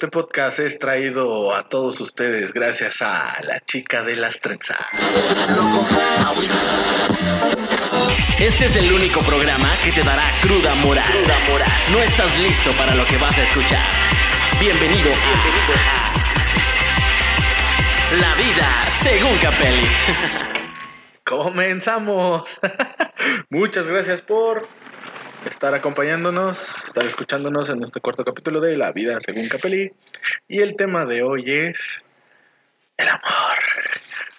Este podcast es traído a todos ustedes gracias a la chica de las trenzas. Este es el único programa que te dará cruda moral. No estás listo para lo que vas a escuchar. Bienvenido a La vida según Capelli. Comenzamos. Muchas gracias por estar acompañándonos, estar escuchándonos en este cuarto capítulo de La vida según Capelli. Y el tema de hoy es el amor.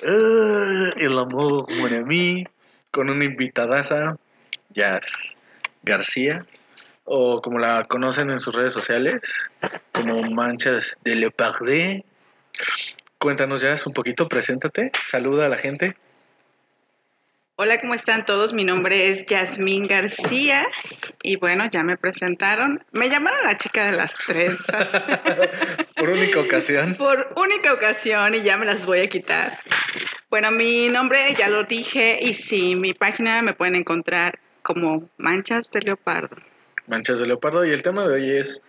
Ah, el amor, mon ami, con una invitadaza, Jazz García, o como la conocen en sus redes sociales, como Manchas de Leopardé. Cuéntanos, Jazz, un poquito, preséntate, saluda a la gente. Hola, ¿cómo están todos? Mi nombre es Yasmín García y bueno, ya me presentaron. Me llamaron la chica de las trenzas. Por única ocasión. Por única ocasión y ya me las voy a quitar. Bueno, mi nombre ya lo dije y sí, mi página me pueden encontrar como Manchas de Leopardo. Manchas de Leopardo y el tema de hoy es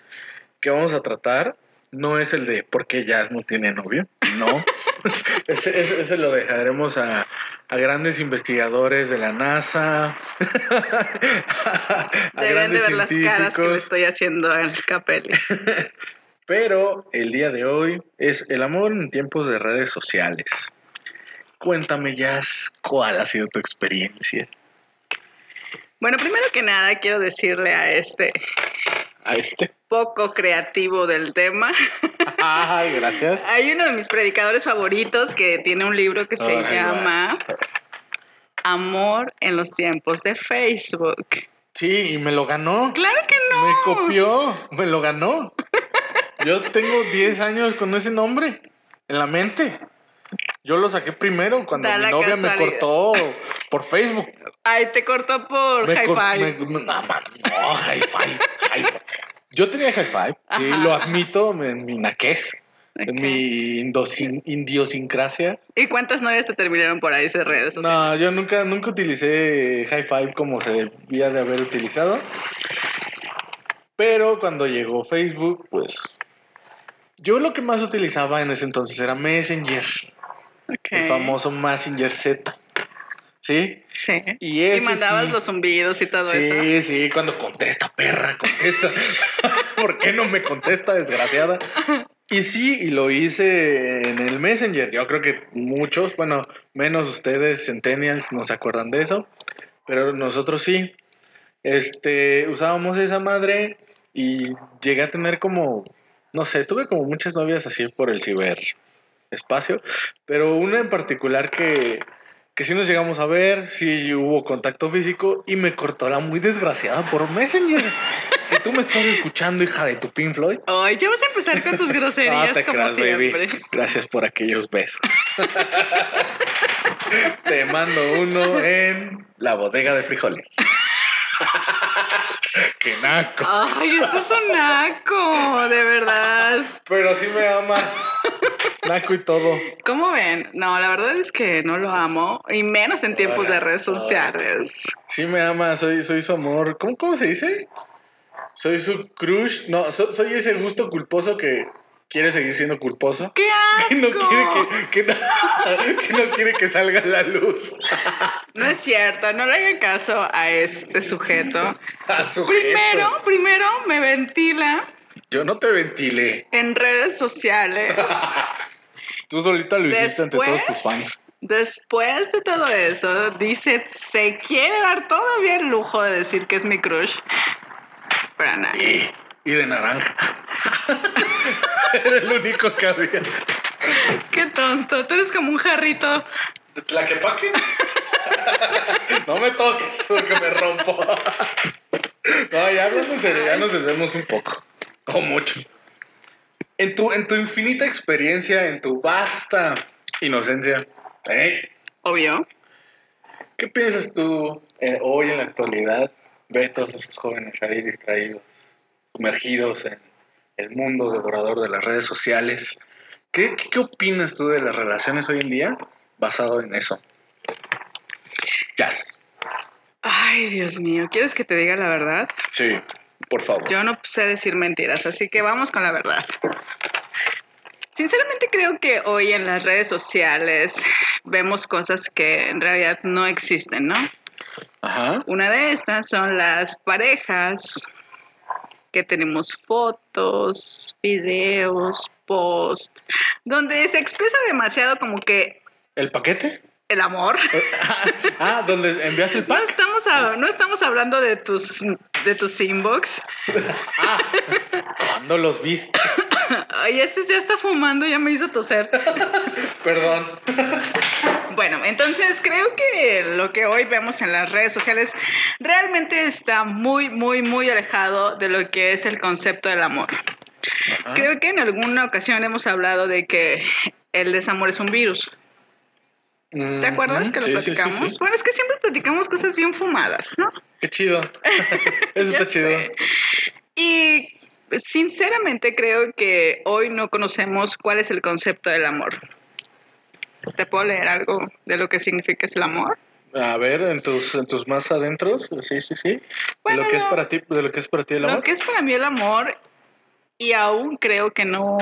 que vamos a tratar no es el de por qué Jazz no tiene novio, no. ese, ese- ese lo dejaremos a, a grandes investigadores de la NASA, a Deberían de ver las caras que le estoy haciendo al Capelli. Pero el día de hoy es el amor en tiempos de redes sociales. Cuéntame, Jazz, ¿cuál ha sido tu experiencia? Bueno, primero que nada quiero decirle a este A este. poco creativo del tema. Ay, gracias. Hay uno de mis predicadores favoritos que tiene un libro que se Ay, llama vas. Amor en los tiempos de Facebook. Sí, y me lo ganó. Claro que no. Me copió, me lo ganó. Yo tengo 10 años con ese nombre en la mente. Yo lo saqué primero cuando Da mi novia me cortó por Facebook. Ay, te cortó por Me cor- me- no, man, no, high five. Yo tenía high five, sí, lo admito en mi naquez, Ok. en mi idiosincrasia. ¿Y cuántas novias te terminaron por ahí esas redes sociales? No, yo nunca, nunca utilicé high five como se debía de haber utilizado. Pero cuando llegó Facebook, pues yo lo que más utilizaba en ese entonces era Messenger, El famoso Messenger Z. ¿Sí? Sí. Y mandabas sí. los zumbidos y todo eso. Sí, sí, cuando contesta, perra, contesta. ¿Por qué no me contesta, desgraciada? Y sí, y lo hice en el Messenger. Yo creo que muchos, bueno, menos ustedes, Centennials, no se acuerdan de eso. Pero nosotros sí. Este, usábamos esa madre y llegué a tener como, no sé, tuve como muchas novias así por el ciberespacio. Pero una en particular que, que sí nos llegamos a ver, sí hubo contacto físico y me cortó la muy desgraciada por Messenger. si tú me estás escuchando, hija de tu Pink Floyd. Ay, ya vas a empezar con tus groserías No te como creas, baby. siempre. Gracias por aquellos besos. te mando uno en la bodega de frijoles. Qué naco. Ay, esto es un naco, de verdad. Pero sí me amas. Naco y todo. ¿Cómo ven? No, la verdad es que no lo amo, y menos en tiempos de redes sociales. Sí me ama, soy, soy su amor. ¿Cómo, ¿Cómo se dice? Soy su crush. No, so- soy ese gusto culposo que quiere seguir siendo culposo. ¡Qué Que no asco! quiere que, que no, que no quiere que salga la luz. No es cierto, no le hagan caso a este sujeto. A sujeto. Primero, primero me ventila Yo no te ventilé. en redes sociales. Tú solita lo hiciste ante todos tus fans. Después de todo eso, dice, se quiere dar todavía el lujo de decir que es mi crush. Para nada. Y, y de naranja. Era el único que había. Qué tonto, tú eres como un jarrito. ¿De Tlaquepaque? no me toques porque me rompo. no, ya hablando en serio, ya nos desvemos un poco. O mucho. En tu, en tu infinita experiencia, en tu vasta inocencia, ¿eh? Obvio. ¿Qué piensas tú eh, hoy en la actualidad? Ve todos esos jóvenes ahí distraídos, sumergidos en el mundo devorador de las redes sociales. ¿Qué, qué, qué opinas tú de las relaciones hoy en día basado en eso? Jazz. Ay, Dios mío, ¿quieres que te diga la verdad? Sí, por favor. Yo no sé decir mentiras, así que vamos con la verdad. Sinceramente creo que hoy en las redes sociales vemos cosas que en realidad no existen, ¿no? Ajá. Una de estas son las parejas que tenemos fotos, videos, posts, donde se expresa demasiado como que ¿El paquete? el amor. Ah, donde envías el No pack. estamos, a- no estamos hablando de tus, de tus inbox. Ah, ¿cuándo los viste? Ay, este ya está fumando, ya me hizo toser. Perdón. Bueno, entonces creo que lo que hoy vemos en las redes sociales realmente está muy, muy, muy alejado de lo que es el concepto del amor. Ajá. Creo que en alguna ocasión hemos hablado de que el desamor es un virus. ¿Te acuerdas que lo Sí, sí, sí, platicamos? sí. Bueno, es que siempre platicamos cosas bien fumadas, ¿no? Qué chido. Eso está chido. Y sinceramente creo que hoy no conocemos cuál es el concepto del amor. ¿Te puedo leer algo de lo que significa el amor? A ver, en tus, en tus más adentros, sí, sí, sí. De lo que es para ti, de lo que es para ti el Lo amor. que es para mí el amor, y aún creo que no,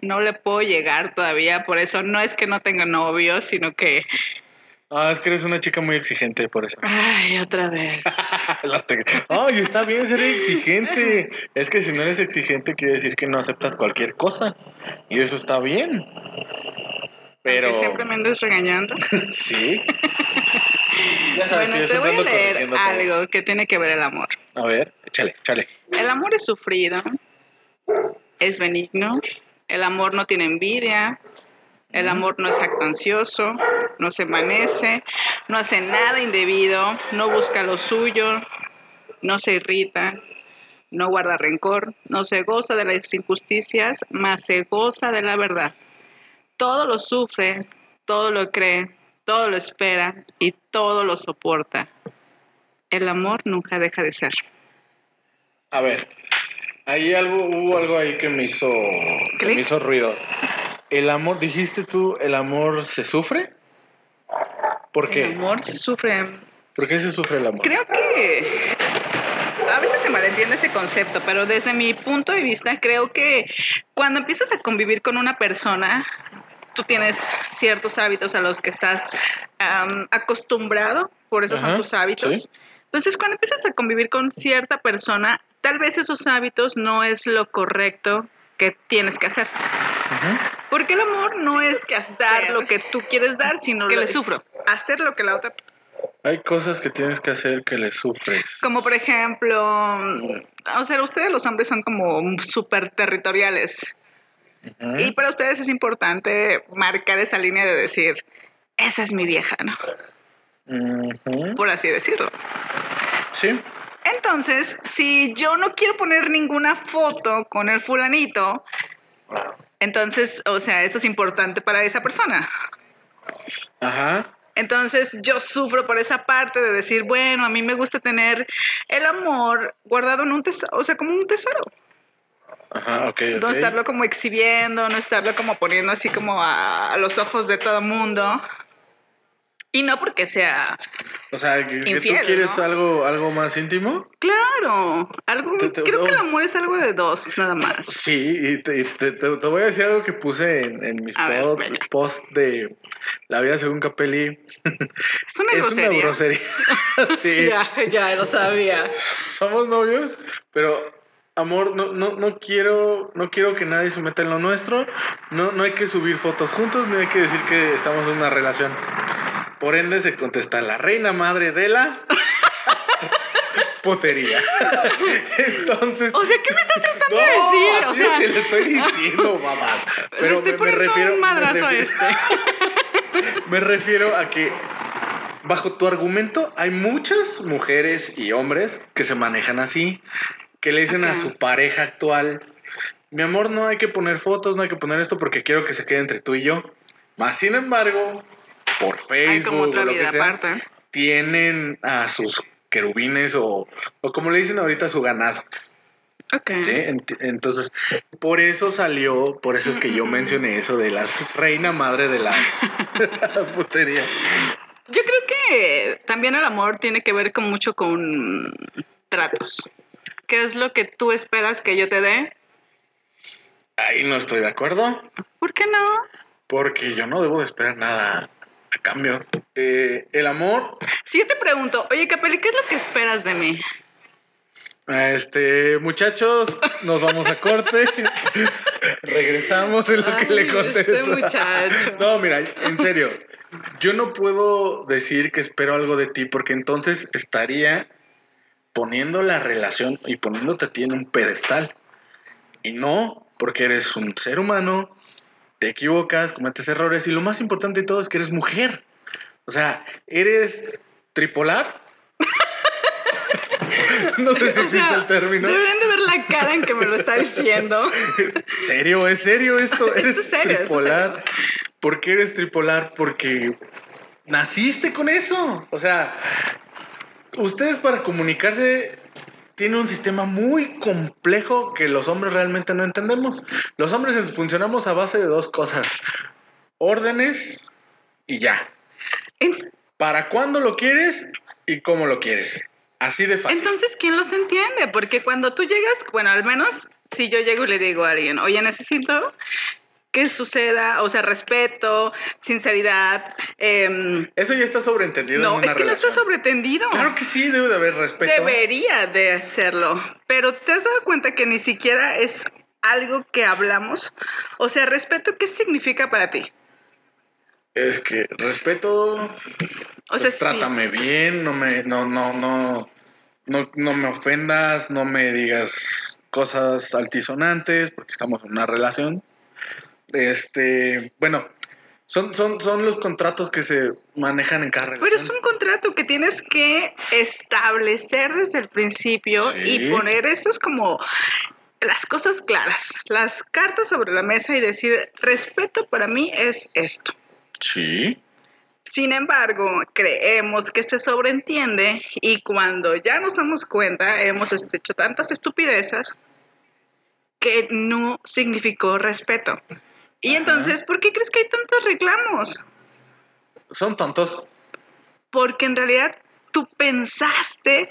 no le puedo llegar todavía, por eso no es que no tenga novio, sino que... Ah, es que eres una chica muy exigente, por eso. Ay, otra vez. Ay, está bien ser exigente. Es que si no eres exigente quiere decir que no aceptas cualquier cosa. Y eso está bien. Pero Aunque siempre me andes regañando. sí. Ya sabes Bueno, que yo te voy a leer algo que tiene que ver el amor. A ver, échale, échale. El amor es sufrido, es benigno, el amor no tiene envidia, el amor no es jactancioso, no se envanece, no hace nada indebido, no busca lo suyo, no se irrita, no guarda rencor, no se goza de las injusticias, mas se goza de la verdad. Todo lo sufre, todo lo cree, todo lo espera y todo lo soporta. El amor nunca deja de ser. A ver, ahí algo, hubo algo ahí que me hizo, que me hizo ruido. El amor, dijiste tú, el amor se sufre. ¿Por qué? El amor se sufre. ¿Por qué se sufre el amor? Creo que a veces se malentiende ese concepto, pero desde mi punto de vista creo que cuando empiezas a convivir con una persona, tú tienes ciertos hábitos a los que estás acostumbrado, por eso Ajá, son tus hábitos. sí. Entonces, cuando empiezas a convivir con cierta persona, tal vez esos hábitos no es lo correcto que tienes que hacer. Porque el amor no es dar hacer. lo que tú quieres dar, sino Que le sufro. Hacer lo que la otra Hay cosas que tienes que hacer que le sufres. Como por ejemplo, o sea, ustedes los hombres son como súper territoriales. Y para ustedes es importante marcar esa línea de decir, esa es mi vieja, ¿no? Por así decirlo. Sí. Entonces, si yo no quiero poner ninguna foto con el fulanito, entonces, o sea, eso es importante para esa persona. Ajá. Entonces yo sufro por esa parte de decir, bueno, a mí me gusta tener el amor guardado en un tesoro, o sea, como un tesoro. Ajá, ok, ok. No estarlo como exhibiendo, no estarlo como poniendo así como a, a los ojos de todo mundo. Y no porque sea, O sea, que, que Infiel, tú quieres ¿no? algo, algo más íntimo. claro, algo, Te- te- creo que el oh. amor es algo de dos, nada más. Sí, y te, te- voy a decir algo que puse en, en mis posts- posts de La vida según Capelli. Es una es grosería. una grosería. sí. Ya, ya lo sabía. Somos novios, pero amor, no, no, no quiero, no quiero que nadie se meta en lo nuestro. No, no hay que subir fotos juntos, ni hay que decir que estamos en una relación. Por ende se contesta la reina madre de la putería. Entonces. O sea, ¿qué me estás tratando no, de decir? O sea, te lo estoy diciendo, mamás. le Pero estoy me, refiero, un madrazo me a refiero- este. me refiero a que, bajo tu argumento, hay muchas mujeres y hombres que se manejan así, que le dicen a su pareja actual, mi amor, no hay que poner fotos, no hay que poner esto porque quiero que se quede entre tú y yo. Más sin embargo, por Hay Facebook como otra o lo que sea, tienen a sus querubines o, o como le dicen ahorita, su ganado. Ok. ¿sí? Ent- Entonces, por eso salió, por eso es que yo mencioné eso de las reina madre de la putería. Yo creo que también el amor tiene que ver con mucho con tratos. ¿Qué es lo que tú esperas que yo te dé? Ahí no estoy de acuerdo, ¿Por qué no? porque yo no debo de esperar nada a cambio. Eh, el amor, Si yo te pregunto, oye, Capeli, ¿qué es lo que esperas de mí? este, muchachos, nos vamos a corte. Regresamos en lo que le este contesto. muchacho. No, mira, en serio, yo no puedo decir que espero algo de ti porque entonces estaría poniendo la relación y poniéndote a ti en un pedestal. Y no, porque eres un ser humano, te equivocas, cometes errores y lo más importante de todo es que eres mujer. O sea, eres tripolar. no sé si O existe sea, el término. Deberían de ver la cara en que me lo está diciendo. ¿Serio? ¿Es serio esto? Esto ¿Eres es serio, esto es tripolar? ¿Por qué eres tripolar? Porque naciste con eso. O sea, ustedes para comunicarse tienen un sistema muy complejo que los hombres realmente no entendemos. Los hombres funcionamos a base de dos cosas. Órdenes y ya. ¿Para cuándo lo quieres y cómo lo quieres? Así de fácil. Entonces, ¿quién los entiende? Porque cuando tú llegas, bueno, al menos si yo llego y le digo a alguien, oye, necesito que suceda, o sea, respeto, sinceridad. em, Eso ya está sobreentendido en no, una es que no está sobretendido. Claro que sí, debe de haber respeto. Debería de hacerlo, pero ¿te has dado cuenta que ni siquiera es algo que hablamos? O sea, respeto, ¿qué significa para ti? Es que respeto, O sea, pues, sí. trátame bien, no me, no, no, no, no, no me ofendas, no me digas cosas altisonantes, porque estamos en una relación. Este, bueno, son, son, son los contratos que se manejan en cada relación. Pero es un contrato que tienes que establecer desde el principio Sí. y poner esos como las cosas claras, las cartas sobre la mesa y decir, respeto para mí es esto. Sí. Sin embargo, creemos que se sobreentiende y cuando ya nos damos cuenta hemos hecho tantas estupidezas que no significó respeto. Y Ajá. entonces, ¿por qué crees que hay tantos reclamos? Son tontos. Porque en realidad tú pensaste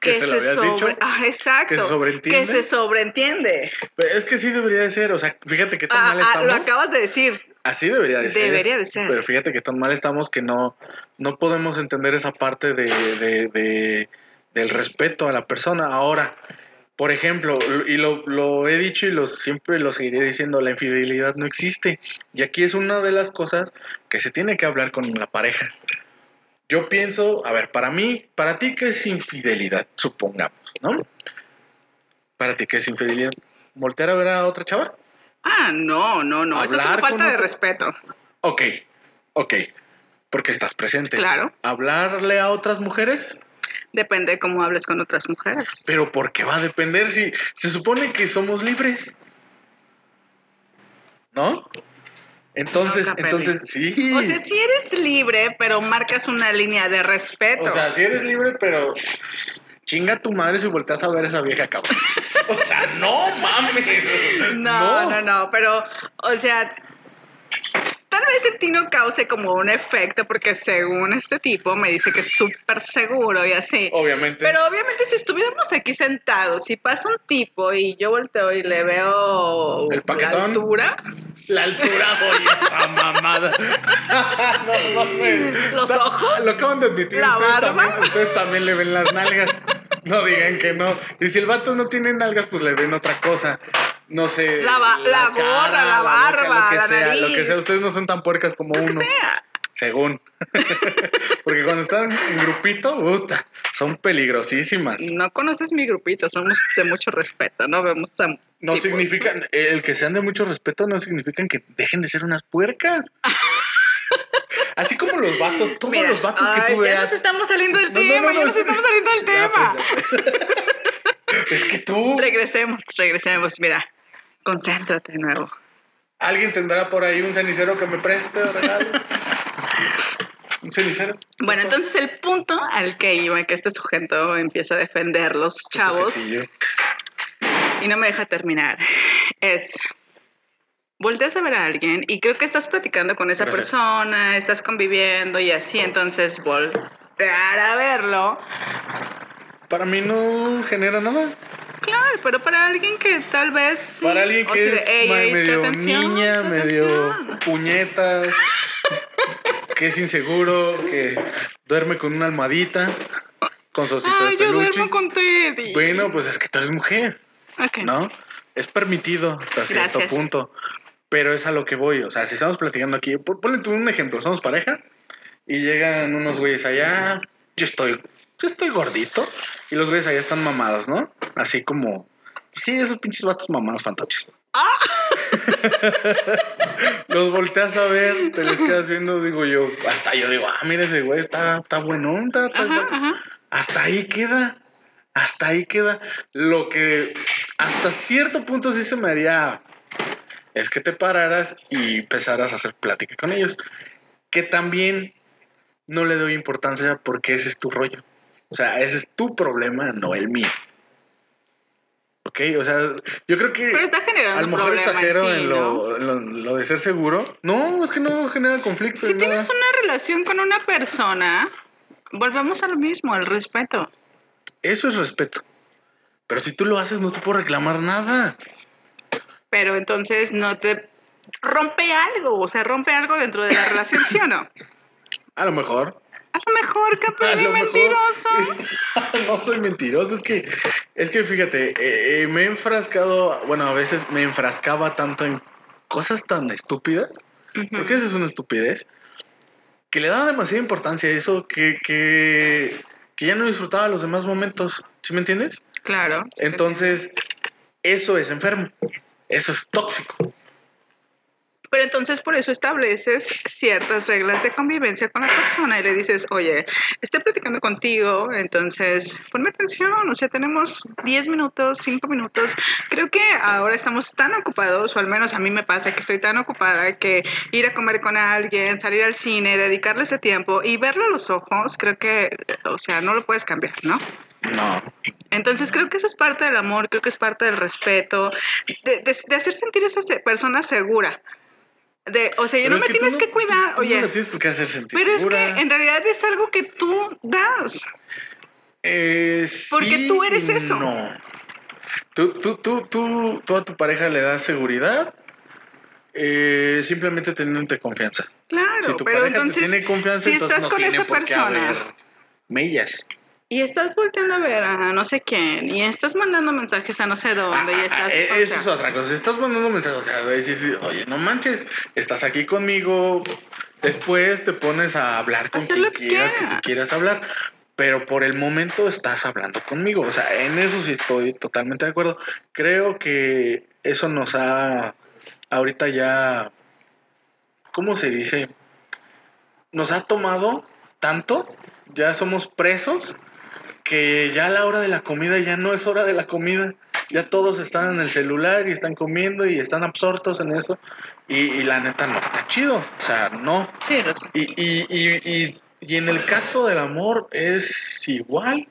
¿Que que, se lo sobre... dicho? Ah, exacto. ¿Que se sobreentiende? Que se sobreentiende. Es que sí debería de ser, o sea, fíjate qué tan Ah, mal ah, estamos. lo acabas de decir. Así debería de ser. Debería de ser. Pero fíjate que tan mal estamos que no, no podemos entender esa parte de, de- de- del respeto a la persona. Ahora, por ejemplo, y lo, lo he dicho y lo, siempre lo seguiré diciendo, la infidelidad no existe. Y aquí es una de las cosas que se tiene que hablar con la pareja. Yo pienso, a ver, para mí, para ti, ¿qué es infidelidad? Supongamos, ¿no? Para ti, ¿qué es infidelidad? ¿Voltear a ver a otra chava? Ah, no, no, no. Eso es una falta de respeto. Ok, ok. Porque estás presente. Claro. ¿Hablarle a otras mujeres? Depende de cómo hables con otras mujeres. Pero ¿por qué va a depender si se supone que somos libres? ¿No? Entonces, entonces, sí. O sea, si eres libre, pero marcas una línea de respeto. O sea, sí eres libre, pero chinga tu madre si volteas a ver a esa vieja cabrón. O sea, no mames. no, no, no, pero, o sea, tal vez en ti no cause como un efecto, porque según este tipo me dice que es súper seguro y así. Obviamente. Pero obviamente si estuviéramos aquí sentados y pasa un tipo y yo volteo y le veo El la altura, La altura, oye, esa mamada. no mames. Los Da- ojos, Lo acaban de admitir. la Ustedes barba. también, ustedes también le ven las nalgas. No digan que no. Y si el vato no tiene nalgas, pues le ven otra cosa. No sé. La ba- la gorra, la barba, lo que la sea, lo que nariz. sea. Ustedes no son tan puercas como lo que uno. sea. Según. Porque cuando están en grupito, puta, son peligrosísimas. No conoces mi grupito, somos de mucho respeto, no vemos a No tipos. significan, el que sean de mucho respeto no significan que dejen de ser unas puercas. Así como los vatos, todos Mira, los vatos que tú Ya veas. nos estamos saliendo del No, tema, no, ya no, nos estamos saliendo del tema. pues, ya. es que tú, Regresemos, regresemos. Mira, concéntrate de nuevo. Alguien tendrá por ahí un cenicero que me preste o regalo. Un cenicero. Bueno, entonces el punto al que iba, que este sujeto empieza a defender los chavos Sujetillo. y no me deja terminar, es volteas a ver a alguien y creo que estás platicando con esa Gracias. persona, estás conviviendo y así, entonces voltear a verlo. Para mí no genera nada. Claro, pero para alguien que tal vez. sí, Para alguien que es ey, medio atención, niña, medio puñetas, que es inseguro, que duerme con una almohadita, con su osito Ay, de yo peluche. duermo con Teddy. Bueno, pues es que tú eres mujer, Ok. ¿no? Es permitido hasta cierto punto, pero es a lo que voy. O sea, si estamos platicando aquí, pon- ponle tú un ejemplo, somos pareja y llegan unos güeyes allá, yo estoy, yo estoy gordito y los güeyes allá están mamados, ¿no? Así como, sí, esos pinches vatos mamados fantoches. los volteas a ver, te les quedas viendo, digo yo, hasta yo digo, ah, mira ese güey, está, está buenón, está- está- Ajá, ajá. hasta ahí queda. Hasta ahí queda. Lo que hasta cierto punto sí se me haría es que te pararas y empezaras a hacer plática con ellos. Que también no le doy importancia porque ese es tu rollo. O sea, ese es tu problema, no el mío. ¿Ok? O sea, yo creo que Pero está generando a lo mejor exagero en, ti, en, ¿no? lo, en lo- lo de ser seguro. No, es que no genera conflicto. Si tienes nada. una relación con una persona, volvemos a lo mismo, el respeto. Eso es respeto. Pero si tú lo haces, no te puedo reclamar nada. Pero entonces no te rompe algo, o sea, rompe algo dentro de la relación, ¿sí o no? A lo mejor. A lo mejor, lo mejor. mentiroso. no soy mentiroso, es que, es que fíjate, eh, eh, me he enfrascado, bueno, a veces me enfrascaba tanto en cosas tan estúpidas, Ujú. porque esa es una estupidez, que le daba demasiada importancia a eso que, que, que ya no disfrutaba los demás momentos, ¿sí me entiendes? Claro. Entonces, eso es enfermo, eso es tóxico. Pero entonces por eso estableces ciertas reglas de convivencia con la persona y le dices, oye, estoy platicando contigo, entonces ponme atención, o sea, tenemos 10 minutos, 5 minutos. Creo que ahora estamos tan ocupados, o al menos a mí me pasa que estoy tan ocupada que ir a comer con alguien, salir al cine, dedicarle ese tiempo y verlo a los ojos, creo que, o sea, no lo puedes cambiar, ¿no? No, Entonces creo que eso es parte del amor, creo que es parte del respeto, de, de- de hacer sentir a esa persona segura. De, o sea, Pero no me tienes no- que cuidar, tú- tú oye. No tienes por qué hacer sentir pero es que en realidad es algo que tú das. Eh, Porque sí tú eres eso. No. Tú, tú, tú, tú, tú a tu pareja le das seguridad eh, simplemente teniéndote confianza. Claro, si tu pero pareja entonces, te tiene confianza, si entonces estás no con tiene esa por qué persona haber mellas. Y estás volteando a ver a no sé quién y estás mandando mensajes a no sé dónde y Ah, estás... o eso sea, es otra cosa. Estás mandando mensajes, o sea, de decir, oye, no manches, estás aquí conmigo. Después te pones a hablar con Hacer quien que quieras que tú quieras. quieras hablar. Pero por el momento estás hablando conmigo. O sea, en eso sí estoy totalmente de acuerdo. Creo que eso nos ha ahorita ya, ¿cómo se dice? Nos ha tomado tanto, ya somos presos, que ya a la hora de la comida ya no es hora de la comida. Ya todos están en el celular y están comiendo y están absortos en eso. Y, y la neta no está chido. O sea, no. sí, lo sé. Y, y, y, y, y en el caso del amor es igual.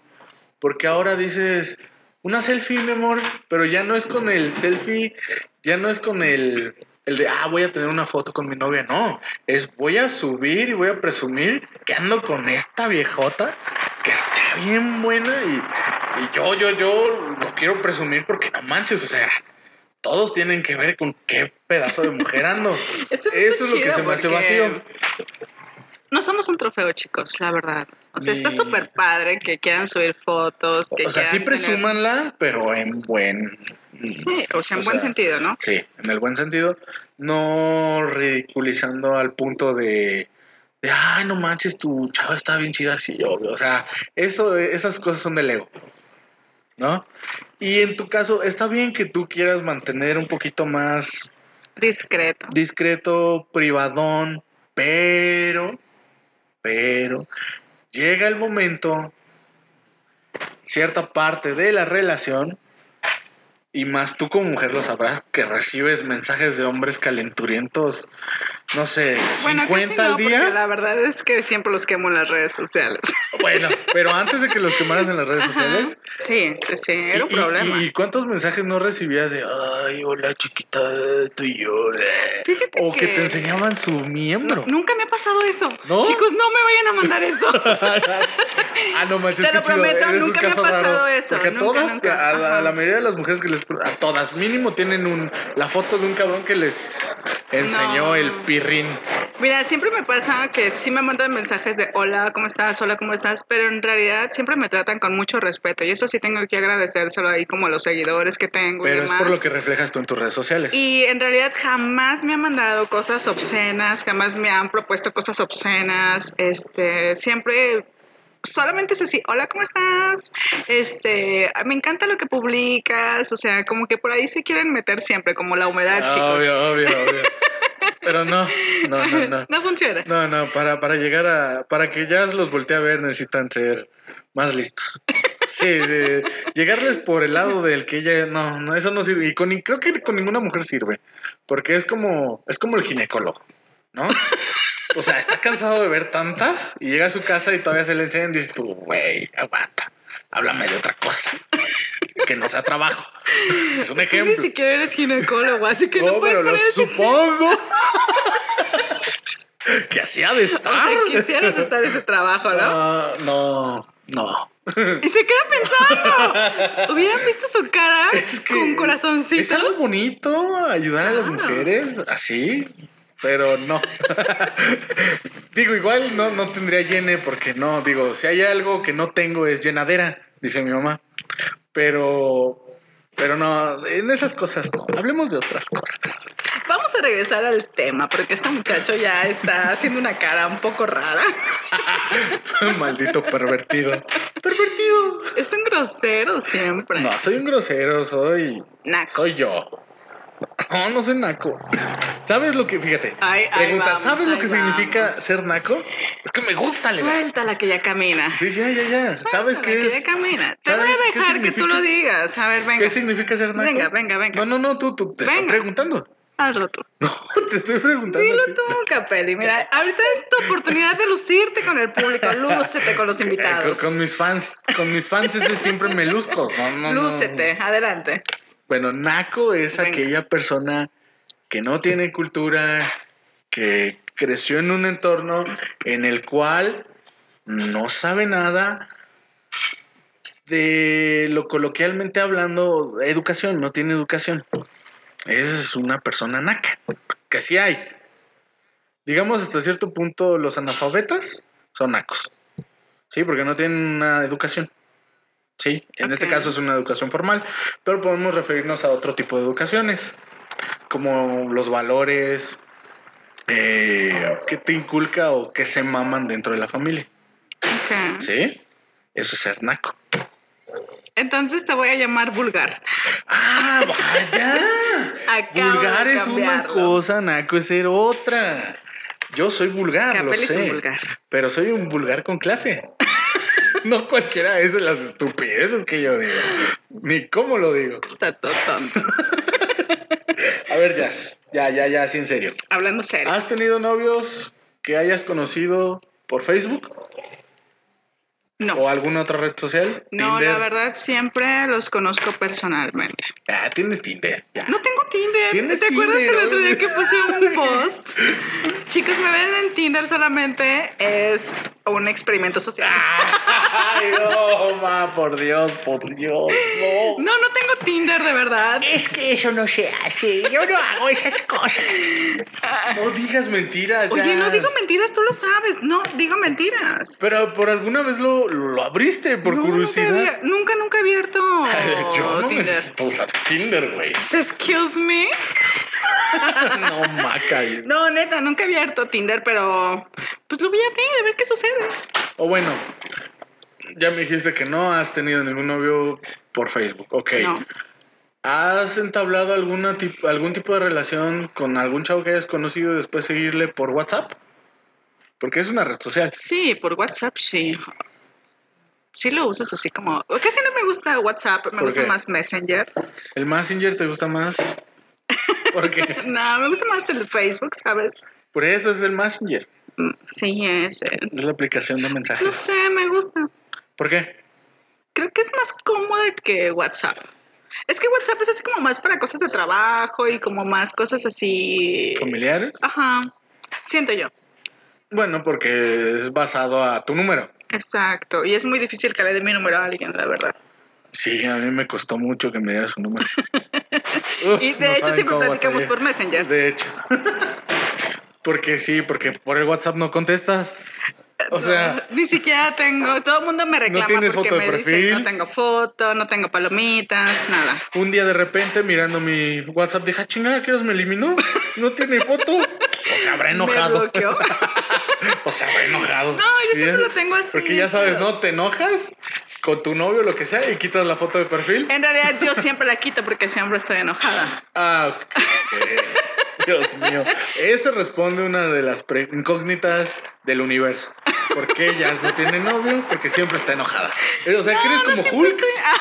Porque ahora dices, una selfie, mi amor, pero ya no es con el selfie, ya no es con el, el de, ah, voy a tener una foto con mi novia. No, es voy a subir y voy a presumir que ando con esta viejota que está bien buena y, y yo, yo, yo lo quiero presumir porque no manches, o sea, todos tienen que ver con qué pedazo de mujer ando. Eso es lo que se me hace vacío. No somos un trofeo, chicos, la verdad. O sea, está súper padre que quieran subir fotos, que O sea, sí quieran tener- presúmanla, pero en buen... Sí, o sea, en O buen sea, sentido, ¿no? Sí, en el buen sentido, no ridiculizando al punto de, de ay, no manches, tu chava está bien chida, sí, obvio. O sea, eso, esas cosas son del ego, ¿no? Y en tu caso, está bien que tú quieras mantener un poquito más Discreto. discreto, privadón, pero, pero, llega el momento, cierta parte de la relación, Y más tú como mujer lo sabrás que recibes mensajes de hombres calenturientos, no sé, Bueno, 50 casi no, al día. porque La verdad es que siempre los quemo en las redes sociales. Bueno, pero antes de que los quemaras en las redes sociales. Sí, sí, sí, era un y- problema. ¿Y cuántos mensajes no recibías de, ay, hola chiquita, tú y yo? eh"? Fíjate O que que- te enseñaban su miembro. No, nunca me ha pasado eso. ¿No? Chicos, no me vayan a mandar eso. ah, no manches, Te lo prometo, nunca me ha pasado raro. eso, Porque a todas, nunca. a la, a la mayoría de las mujeres que les. A todas, mínimo tienen un la foto de un cabrón que les enseñó No. el pirrín. Mira, siempre me pasa que sí me mandan mensajes de hola, ¿cómo estás? Hola, ¿cómo estás? Pero en realidad siempre me tratan con mucho respeto y eso sí tengo que agradecérselo ahí como a los seguidores que tengo y Pero es por lo que reflejas tú en tus redes sociales. Y en realidad jamás me han mandado cosas obscenas, jamás me han propuesto cosas obscenas, este, siempre solamente es así, hola, ¿cómo estás? Este, me encanta lo que publicas, o sea, como que por ahí se quieren meter siempre, como la humedad, chicos. Obvio, obvio, obvio. Pero no, no, no, no. No funciona. No, no, para, para llegar a. Para que ya los voltee a ver necesitan ser más listos. Sí, sí. Llegarles por el lado del que ella. No, no, eso no sirve. Y con, creo que con ninguna mujer sirve. Porque es como. Es como el ginecólogo, ¿no? O sea, está cansado de ver tantas y llega a su casa y todavía se le enseñan y dices tú, güey, aguanta. Háblame de otra cosa. Que no sea trabajo. Es un Tú ni ejemplo. siquiera eres ginecólogo, así que no, No, pero lo supongo. que así ha de estar. O sea, quisieras estar ese trabajo, ¿no? Ah, no, no. Y se queda pensando. Hubieran visto su cara Es que con corazoncitos. Es algo bonito ayudar a las mujeres así, pero no. digo, igual no, no tendría llene porque no, digo, si hay algo que no tengo es llenadera, dice mi mamá. Pero, pero no, en esas cosas no. Hablemos de otras cosas. Vamos a regresar al tema, porque este muchacho ya está haciendo una cara un poco rara. Maldito pervertido. Pervertido. Es un grosero siempre. No, soy un grosero, soy. Naco. Soy yo. No, no soy naco. ¿Sabes lo que, fíjate? Pregunta, vamos, ¿sabes lo que significa vamos. ser naco? Es que me gusta leer. Suéltala que ya camina. Sí, ya, ya, ya. ¿Sabes qué que es? ya camina. Te ¿Sabes voy a dejar que tú lo digas. A ver, venga. ¿Qué significa ser naco? Venga, venga, venga. No, no, no, tú, tú te estoy Venga. preguntando. Hazlo tú. No, te estoy preguntando. Dilo tú, Capelli. Mira, ahorita es tu oportunidad de lucirte con el público. Lúcete con los Eh, con, invitados. con mis fans, con mis fans ese siempre me luzco. No, no, no. Lúcete. Adelante. Bueno, naco es Venga. aquella persona que no tiene cultura, que creció en un entorno en el cual no sabe nada de lo coloquialmente hablando, educación, no tiene educación. Esa es una persona naca, que sí hay. Digamos hasta cierto punto los analfabetas son nacos. Sí, porque no tienen una educación. Sí, en este caso es una educación formal, pero podemos referirnos a otro tipo de educaciones, como los valores eh, que te inculca o que se maman dentro de la familia. Ok. ¿Sí? Eso es ser naco. Entonces te voy a llamar vulgar. ¡Ah, vaya! Vulgar es una cosa, naco es ser otra. Yo soy vulgar, lo sé. vulgar. Pero soy un vulgar con clase. no cualquiera es de las estupideces que yo digo. Ni cómo lo digo. Está todo tonto. A ver, ya, ya, ya, ya, así en serio. Hablando serio. ¿Has tenido novios que hayas conocido por Facebook No. o alguna otra red social? No, Tinder. la verdad siempre los conozco personalmente. Ah, tienes Tinder. Ya. No tengo Tinder. ¿Tienes ¿Te acuerdas Tinder, el otro día que puse un post? Chicos, me ven en Tinder solamente es un experimento social. Ay, no, ma, por Dios, por Dios, no. No, no tengo Tinder de verdad. Es que eso no se hace. Yo no hago esas cosas. No digas mentiras, ya. Oye, no digo mentiras, tú lo sabes. No, digo mentiras. Pero por alguna vez lo, lo abriste, por No, curiosidad. Nunca, nunca, nunca he abierto Yo no Tinder. necesito usar Tinder, güey. Excuse me. No, maca. No, neta, nunca he abierto Tinder, pero pues lo voy a abrir a ver qué sucede. O bueno, ya me dijiste que no has tenido ningún novio por Facebook. Ok. No. ¿Has entablado alguna tip- algún tipo de relación con algún chavo que hayas conocido y después seguirle por WhatsApp? Porque es una red social. Sí, por WhatsApp sí. Sí lo usas así como. Casi no me gusta WhatsApp, me ¿Por gusta qué? más Messenger. ¿El Messenger te gusta más? Porque No, me gusta más el Facebook, ¿sabes? por eso es el Messenger. Mm, Sí, es. Es la aplicación de No mensajes. sé, me gusta. ¿Por qué? Creo que es más cómodo que WhatsApp. Es que WhatsApp es así como más para cosas de trabajo y como más cosas así. ¿Familiares? Ajá. Siento yo. Bueno, porque es basado a tu número. Exacto. Y es muy difícil que le dé mi número a alguien, la verdad. Sí, a mí me costó mucho que me diera su número. Uf, y de no hecho siempre platicamos por Messenger. De hecho. porque sí, porque por el WhatsApp no contestas. O sea, No, ni siquiera tengo. Todo el mundo me reclama tienes porque foto de me dice perfil. no tengo foto, no tengo palomitas, nada. un día de repente mirando mi WhatsApp dije, "Ah, chingada, ¿qué me eliminó? No tiene foto. O se habrá Me enojado. bloqueó. o se habrá enojado. No, yo siempre lo tengo así. Porque ya sabes. ¿no? Te enojas con tu novio o lo que sea y quitas la foto de perfil. En realidad yo siempre la quito porque siempre estoy enojada. Ah, ok. Dios mío. Eso responde a una de las pre- incógnitas del universo. ¿Por qué Jazz no tiene novio? Porque siempre está enojada. O sea, que eres No, no como Hulk. estoy- ah,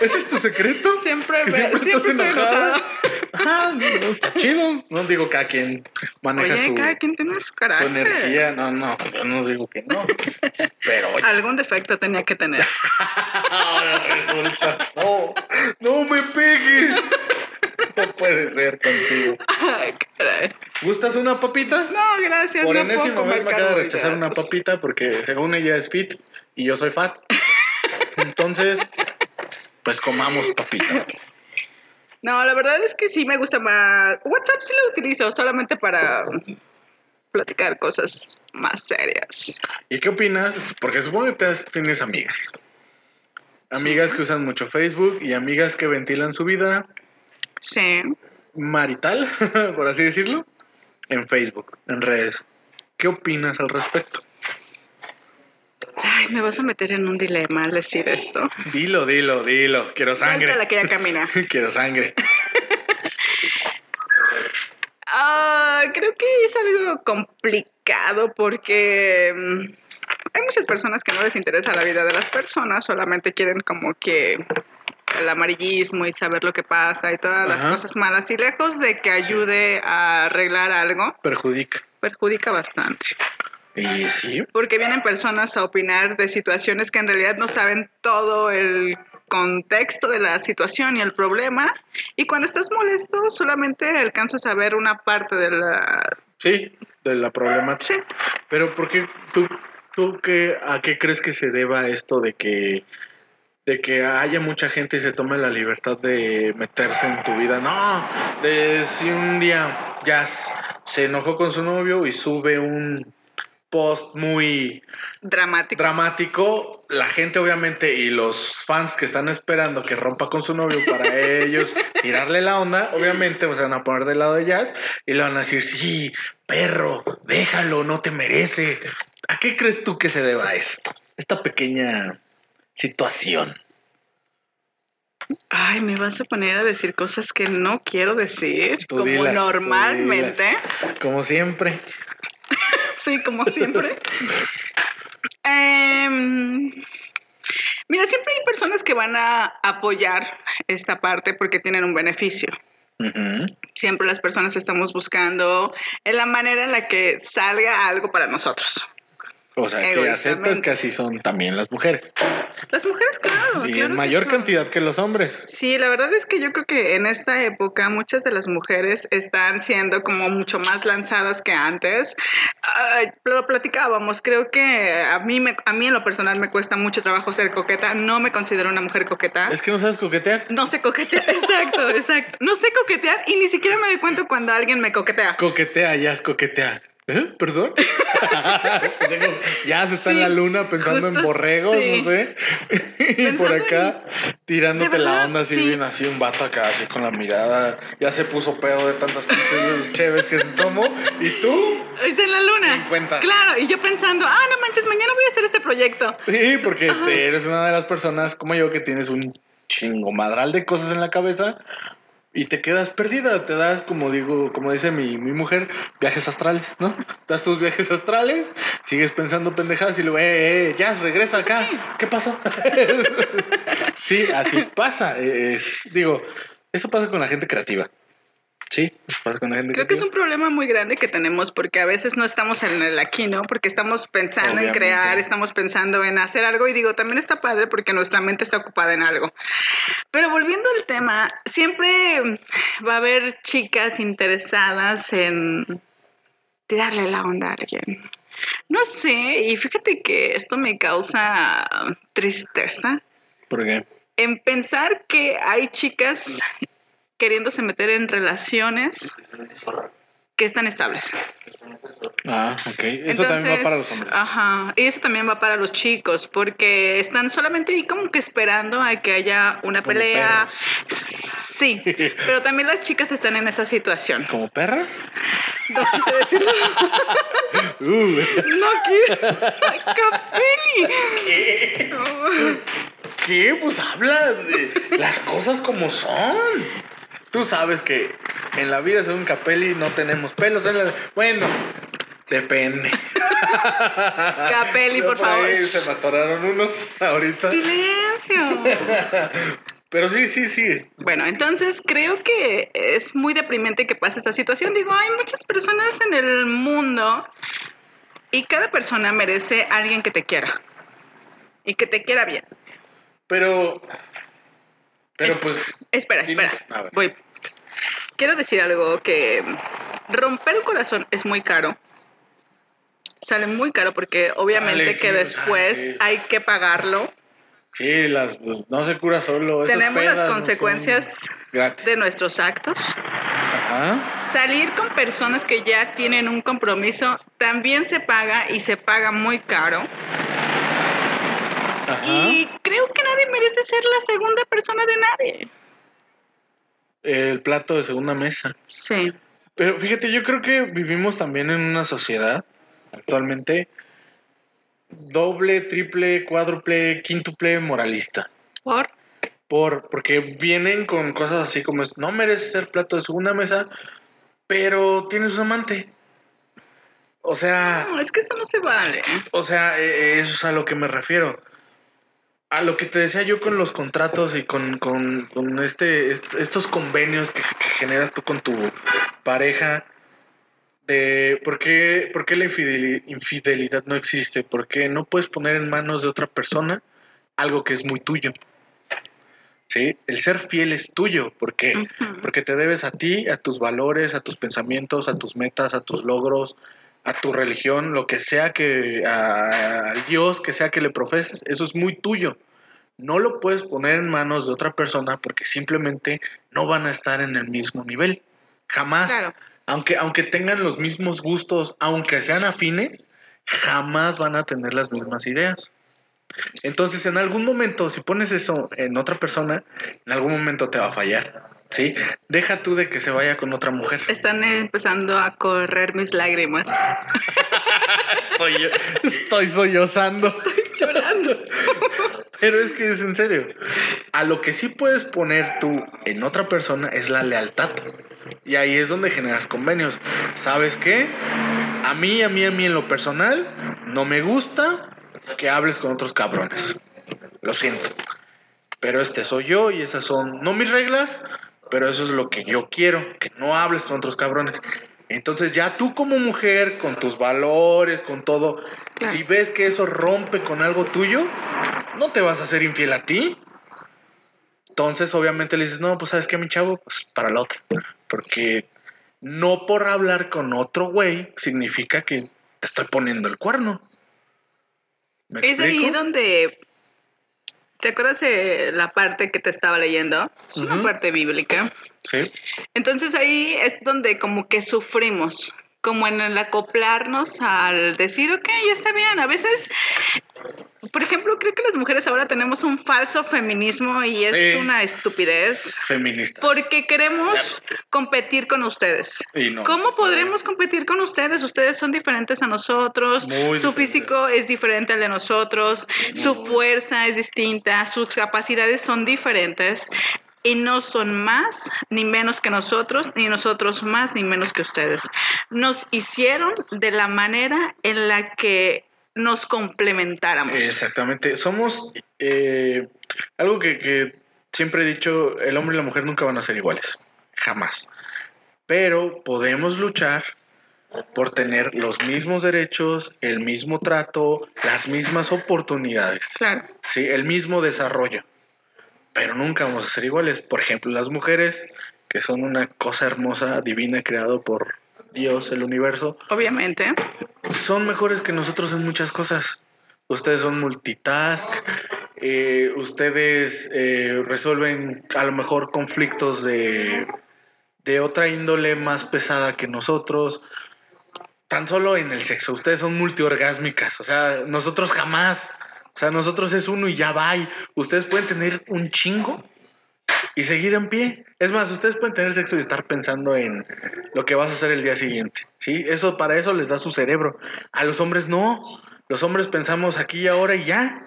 ¿Ese es tu secreto? Siempre que siempre, estás enojada. Ah, no, está chido. No digo cada quien maneja Oye, su, cada quien tiene su su energía. No, no, yo no digo que no. Pero oye, Algún defecto tenía que tener. ahora resulta. No, no me pegues. No puede ser contigo. Ay, caray. ¿Gustas una papita? No, gracias. Por no enésima vez me acaba de rechazar una papita porque según ella es fit y yo soy fat. Entonces, pues comamos papita. No, la verdad es que sí me gusta más. WhatsApp sí lo utilizo solamente para platicar cosas más serias. ¿Y qué opinas? Porque supongo que tienes amigas. Amigas que usan mucho Facebook y amigas que ventilan su vida Sí. marital, por así decirlo, en Facebook, en redes. ¿Qué opinas al respecto? Ay, me vas a meter en un dilema al decir esto. Dilo, dilo, dilo. Quiero sangre. la que ya camina. Quiero sangre. Ah, creo que es algo complicado porque mm, hay muchas personas que no les interesa la vida de las personas, solamente quieren como que el amarillismo y saber lo que pasa y todas las Ajá. cosas malas. Y lejos de que ayude a arreglar algo, Perjudica. perjudica bastante. Y sí, Porque vienen personas a opinar de situaciones que en realidad no saben todo el contexto de la situación y el problema. Y cuando estás molesto, solamente alcanzas a ver una parte de la... sí, de la problemática. Sí. Pero ¿por qué tú, tú qué, a qué crees que se deba esto de que de que haya mucha gente y se tome la libertad de meterse en tu vida? No, de si un día ya se enojó con su novio y sube un post muy Dramático. dramático, la gente obviamente y los fans que están esperando que rompa con su novio para ellos tirarle la onda, obviamente se van a poner del lado de Jazz y le van a decir, sí, perro, déjalo, no te merece. ¿A qué crees tú que se deba esto? Esta pequeña situación. Ay, me vas a poner a decir cosas que no quiero decir, Tú como dilas, normalmente. Como siempre. Sí, como siempre. Em, mira, siempre hay personas que van a apoyar esta parte porque tienen un beneficio. Siempre las personas estamos buscando en la manera en la que salga algo para nosotros. O sea, que aceptas que así son también las mujeres. Las mujeres, claro. y claro en mayor cantidad que los hombres. Sí, la verdad es que yo creo que en esta época muchas de las mujeres están siendo como mucho más lanzadas que antes. Ay, lo platicábamos, creo que a mí, me, a mí en lo personal me cuesta mucho trabajo ser coqueta, no me considero una mujer coqueta. Es que no sabes coquetear. No sé coquetear, exacto, exacto. No sé coquetear y ni siquiera me doy cuenta cuando alguien me coquetea. Coquetea, ya es coquetear. ¿Eh? ¿Perdón? ya se está en la luna pensando en borregos, sí. no sé. y por acá tirándote la onda así sí. bien así un vato acá así con la mirada. Ya se puso pedo de tantas pinches cheves que se tomó. ¿Y tú? Es en la luna. En cuenta. Claro, y yo pensando, ah, no manches, mañana voy a hacer este proyecto. Sí, porque eres una de las personas como yo que tienes un chingo madral de cosas en la cabeza y te quedas perdida, te das, como digo, como dice mi, mi mujer, viajes astrales, ¿no? Das tus viajes astrales, sigues pensando pendejadas y luego, eh, eh, ya, regresa acá, ¿qué pasó? sí, así pasa, es, digo, eso pasa con la gente creativa. Sí, eso pasa con la gente Creo que es un problema muy grande que tenemos porque a veces no estamos en el aquí, ¿no? Porque estamos pensando en crear, estamos pensando en hacer algo y digo, también está padre porque nuestra mente está ocupada en algo. Pero volviendo al tema, siempre va a haber chicas interesadas en tirarle la onda a alguien. No sé, y fíjate que esto me causa tristeza Porque, en pensar que hay chicas queriéndose meter en relaciones que están estables. ah, ok, eso también va para los hombres. Ajá, y eso también va para los chicos, porque están solamente ahí como que esperando a que haya una Como pelea. perros. Sí, pero también las chicas están en esa situación. ¿Como perras? No quise decirlo. Uh, No quiero. Ay, Capelli. No. ¿Qué? Pues habla de las cosas como son. Tú sabes que en la vida según Capelli no tenemos pelos en la... Bueno, depende. Capelli, por favor. ahí se me atoraron unos ahorita. Silencio. Pero sí, sí, sí. Bueno, entonces creo que es muy deprimente que pase esta situación. Digo, hay muchas personas en el mundo y cada persona merece a alguien que te quiera y que te quiera bien. Pero... Pero Es- pues... Espera, espera. Voy. Quiero decir algo que romper el corazón es muy caro. Sale muy caro porque obviamente Sale, que después sale, hay que pagarlo. Sí, las, pues, no se cura solo. esas Tenemos las no consecuencias de nuestros actos. Ajá. Salir con personas que ya tienen un compromiso también se paga y se paga muy caro. Ajá. Y creo que nadie merece ser la segunda persona de nadie. El plato de segunda mesa. Sí. Pero fíjate, yo creo que vivimos también en una sociedad actualmente doble, triple, cuádruple, quíntuple moralista. ¿Por? Por, porque vienen con cosas así como no mereces ser plato de segunda mesa, pero tienes un amante. O sea, No, es que eso no se vale. o sea, eh, eso es a lo que me refiero. A lo que te decía yo con los contratos y con, con, con este, est- estos convenios que, que generas tú con tu pareja. De por qué, por qué la infideli- infidelidad no existe. Porque no puedes poner en manos de otra persona algo que es muy tuyo. ¿Sí? El ser fiel es tuyo. ¿Por qué? Ujú. Porque te debes a ti, a tus valores, a tus pensamientos, a tus metas, a tus logros, a tu religión, lo que sea que, a- al Dios que sea que le profeses, eso es muy tuyo. No lo puedes poner en manos de otra persona porque simplemente no van a estar en el mismo nivel. Jamás. Claro. Aunque, aunque tengan los mismos gustos, aunque sean afines, jamás van a tener las mismas ideas. Entonces, en algún momento, si pones eso en otra persona, en algún momento te va a fallar. ¿Sí? Deja tú de que se vaya con otra mujer. Están empezando a correr mis lágrimas. Estoy, estoy sollozando. Llorando. Pero es que es en serio. A lo que sí puedes poner tú en otra persona es la lealtad. Y ahí es donde generas convenios. ¿Sabes qué? A mí, a mí, a mí en lo personal, no me gusta que hables con otros cabrones. Lo siento. Pero este soy yo y esas son no mis reglas, pero eso es lo que yo quiero, que no hables con otros cabrones. Entonces ya tú como mujer, con tus valores, con todo, Claro. si ves que eso rompe con algo tuyo, no te vas a ser infiel a ti. Entonces obviamente le dices, no, pues sabes qué, mi chavo, pues para la otra. Porque no por hablar con otro güey significa que te estoy poniendo el cuerno. ¿Me Es ahí donde. ¿Te acuerdas de la parte que te estaba leyendo? Es una parte bíblica. Sí. Entonces ahí es donde como que sufrimos, como en el acoplarnos al decir, ok, ya está bien. A veces, por ejemplo, creo que las mujeres ahora tenemos un falso feminismo y es Sí. una estupidez. Feministas. Porque queremos competir con ustedes. Y no ¿Cómo puede. podremos competir con ustedes? Ustedes son diferentes a nosotros. Muy su diferentes. físico es diferente al de nosotros. Su fuerza es distinta. Sus capacidades son diferentes. Y no son más ni menos que nosotros, ni nosotros más ni menos que ustedes. Nos hicieron de la manera en la que nos complementáramos. Exactamente. Somos eh, algo que, que siempre he dicho, el hombre y la mujer nunca van a ser iguales. Jamás. Pero podemos luchar por tener los mismos derechos, el mismo trato, las mismas oportunidades. Claro. Sí, el mismo desarrollo. Pero nunca vamos a ser iguales. Por ejemplo, las mujeres, que son una cosa hermosa, divina, creado por Dios, el universo, Obviamente. son mejores que nosotros en muchas cosas. Ustedes son multitask, eh, ustedes eh, resuelven a lo mejor conflictos de, de otra índole más pesada que nosotros. Tan solo en el sexo, ustedes son multiorgásmicas, o sea, nosotros jamás. O sea, nosotros es uno y ya va. y Ustedes pueden tener un chingo y seguir en pie. Es más, ustedes pueden tener sexo y estar pensando en lo que vas a hacer el día siguiente. ¿Sí? Eso para eso les da su cerebro. A los hombres no. Los hombres pensamos aquí y ahora y ya.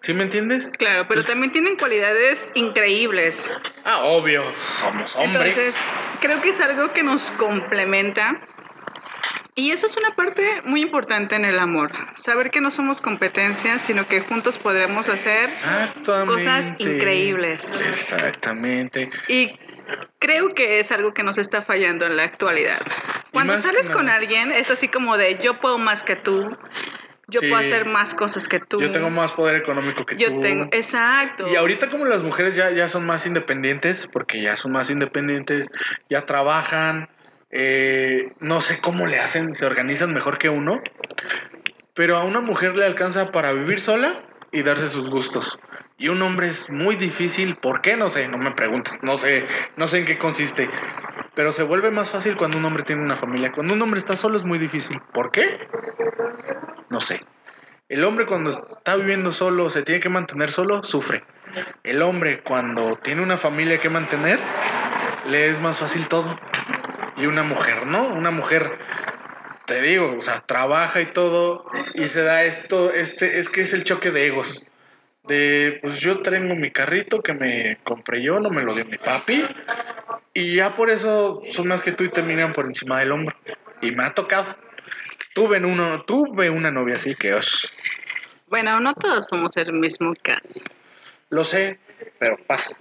¿Sí me entiendes? Claro, pero también tienen cualidades increíbles. Ah, obvio. Somos hombres. Entonces, creo que es algo que nos complementa. Y eso es una parte muy importante en el amor. Saber que no somos competencias, sino que juntos podremos hacer cosas increíbles. Exactamente. Y creo que es algo que nos está fallando en la actualidad. Cuando sales con alguien, es así como de yo puedo más que tú, yo Sí. puedo hacer más cosas que tú. Yo tengo más poder económico que Yo tú. tengo, exacto. Y ahorita como las mujeres ya, ya son más independientes, porque ya son más independientes, ya trabajan, eh, no sé cómo le hacen, se organizan mejor que uno, pero a una mujer le alcanza para vivir sola y darse sus gustos. Y un hombre es muy difícil, ¿por qué? No sé, no me preguntes, no sé, no sé en qué consiste. Pero se vuelve más fácil cuando un hombre tiene una familia. Cuando un hombre está solo es muy difícil. ¿Por qué? No sé. El hombre cuando está viviendo solo, se tiene que mantener solo, sufre. El hombre cuando tiene una familia que mantener, le es más fácil todo. Y una mujer, ¿no? Una mujer, te digo, o sea, trabaja y todo, y se da esto, este, es que es el choque de egos. De, pues yo tengo mi carrito que me compré yo, no me lo dio mi papi, y ya por eso son más que tú y te miran por encima del hombro. Y me ha tocado. Tuve uno, tuve una novia así que, osh, Bueno, no todos somos el mismo caso. Lo sé, pero pasa.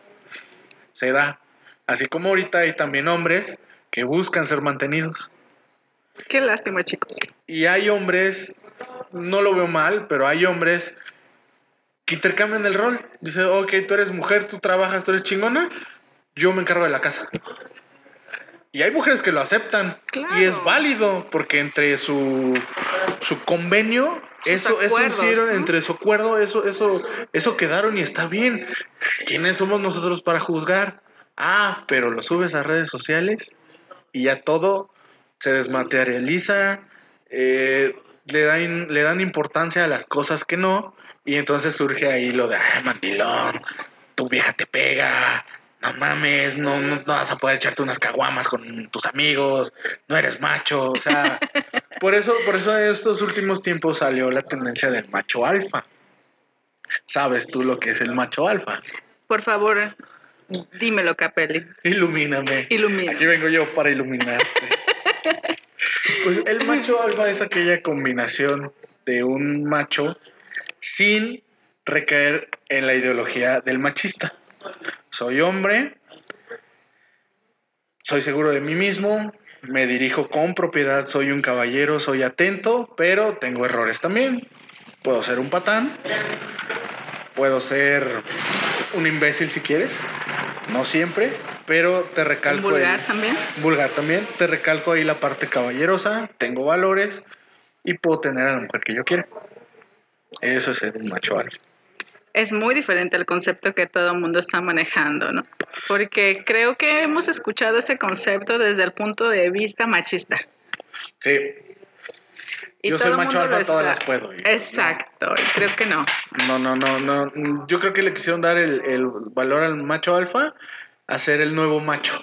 Se da. Así como ahorita hay también hombres que buscan ser mantenidos. Qué lástima, chicos. Y hay hombres, no lo veo mal, pero hay hombres que intercambian el rol. Dice, ok, tú eres mujer, tú trabajas, tú eres chingona, yo me encargo de la casa. Y hay mujeres que lo aceptan. Claro. Y es válido, porque entre su, su convenio, Sus eso, eso hicieron, ¿no? entre su acuerdo, eso, eso, eso quedaron y está bien. ¿Quiénes somos nosotros para juzgar? Ah, pero lo subes a redes sociales y ya todo se desmaterializa, eh, le, dan, le dan importancia a las cosas que no, y entonces surge ahí lo de, ah, mandilón, tu vieja te pega, no mames, no, no, no vas a poder echarte unas caguamas con tus amigos, no eres macho, o sea, por eso, por eso en estos últimos tiempos salió la tendencia del macho alfa. ¿Sabes tú lo que es el macho alfa? Por favor, dímelo, Capelli. Ilumíname. Ilumina. Aquí vengo yo para iluminarte. pues el macho alfa es aquella combinación de un macho sin recaer en la ideología del machista. Soy hombre, soy seguro de mí mismo, me dirijo con propiedad, soy un caballero, soy atento, pero tengo errores también. Puedo ser un patán, puedo ser un imbécil si quieres, no siempre, pero te recalco. ¿Un vulgar también? Vulgar también, te recalco ahí la parte caballerosa, tengo valores y puedo tener a la mujer que yo quiera. Eso es ser un macho alfa. Es muy diferente al concepto que todo el mundo está manejando, ¿no? Porque creo que hemos escuchado ese concepto desde el punto de vista machista. Sí, Y Yo soy macho alfa, todas las puedo, y- Exacto, creo que no. no, no, no, no. Yo creo que le quisieron dar el, el valor al macho alfa a ser el nuevo macho.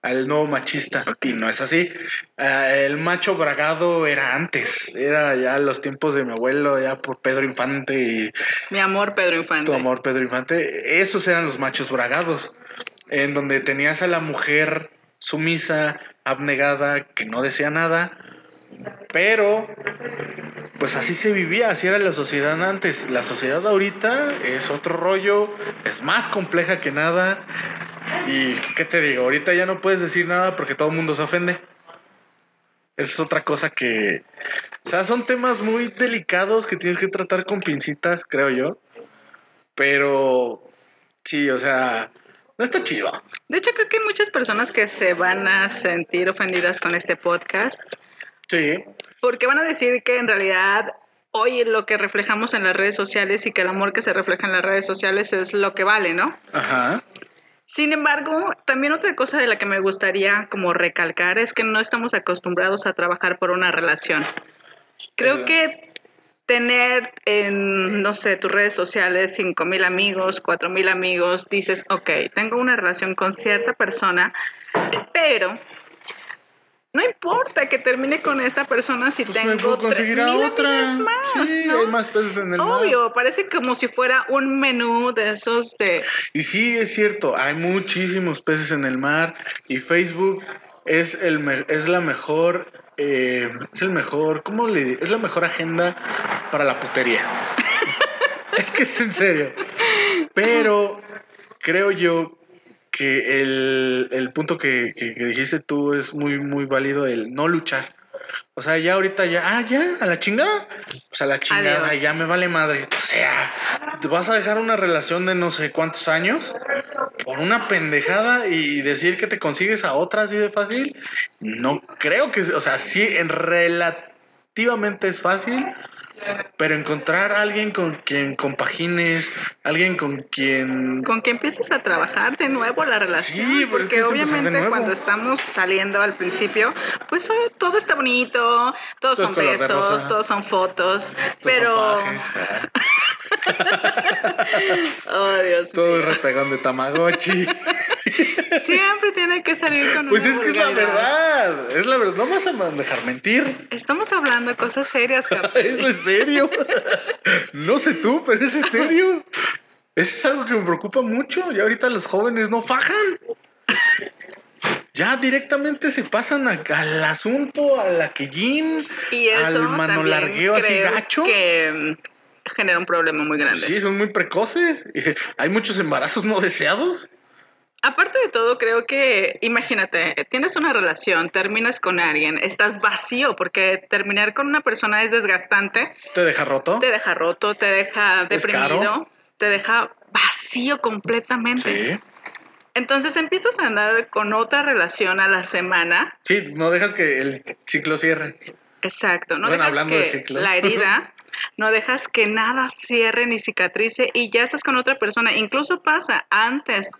al nuevo machista. Y no es así. Eh, el macho bragado era antes. Era ya los tiempos de mi abuelo, ya por Pedro Infante y Mi amor, Pedro Infante. tu amor, Pedro Infante. Esos eran los machos bragados. En donde tenías a la mujer sumisa, abnegada, que no decía nada. Pero, pues así se vivía, así era la sociedad antes. La sociedad ahorita es otro rollo, es más compleja que nada. Y, ¿qué te digo? Ahorita ya no puedes decir nada porque todo el mundo se ofende. Esa es otra cosa que... O sea, son temas muy delicados que tienes que tratar con pincitas, creo yo. Pero, sí, o sea, no está chido. De hecho, creo que hay muchas personas que se van a sentir ofendidas con este podcast Sí, porque van a decir que en realidad hoy lo que reflejamos en las redes sociales y que el amor que se refleja en las redes sociales es lo que vale, ¿no? ajá. Sin embargo, también otra cosa de la que me gustaría como recalcar es que no estamos acostumbrados a trabajar por una relación. Creo que tener en, no sé, tus redes sociales 5 mil amigos, 4 mil amigos, dices, ok, tengo una relación con cierta persona, pero no importa que termine con esta persona si Pues tengo tres mil otra. amigas más, sí, ¿no? hay más peces en el mar. Obvio, parece como si fuera un menú de esos de... Y sí, es cierto, hay muchísimos peces en el mar y Facebook es, el me- es la mejor, eh, es el mejor, ¿cómo le Es la mejor agenda para la putería. es que es en serio. Pero creo yo que el, el punto que, que- que dijiste tú es muy, muy válido, el no luchar. O sea, ya ahorita ya, ah, ya, a la chingada. Pues a la chingada, Adiós. ya me vale madre. O sea, ¿te vas a dejar una relación de no sé cuántos años por una pendejada y decir que te consigues a otra así de fácil? No creo que, o sea, sí, en relativamente es fácil, pero encontrar a alguien con quien compagines, alguien con quien con que empieces a trabajar de nuevo la relación. Sí, porque obviamente cuando estamos saliendo al principio, pues eh, todo está bonito, todos son besos, todos son fotos, Todos pero... son oh, Dios todo mío. es repegón de Tamagotchi. Siempre tiene que salir con Pues una es que es la verdad, es la verdad, no vas a dejar mentir. Estamos hablando de cosas serias. ¿Eso es serio? No sé tú, pero ¿es serio? Eso es algo que me preocupa mucho. Y ahorita los jóvenes no fajan. Ya directamente se pasan a- al asunto, a la quellín, Y eso al mano también largueo así gacho. que genera un problema muy grande. Sí, son muy precoces. Hay muchos embarazos no deseados. Aparte de todo, creo que, imagínate, tienes una relación, terminas con alguien, estás vacío, porque terminar con una persona es desgastante, ¿Te deja roto? te deja roto, te deja caro. deprimido, te deja vacío completamente. Sí. Entonces empiezas a andar con otra relación a la semana. Sí, no dejas que el ciclo cierre. Exacto, no Bueno, dejas hablando de que ciclos. la herida, no dejas que nada cierre ni cicatrice y ya estás con otra persona. Incluso pasa antes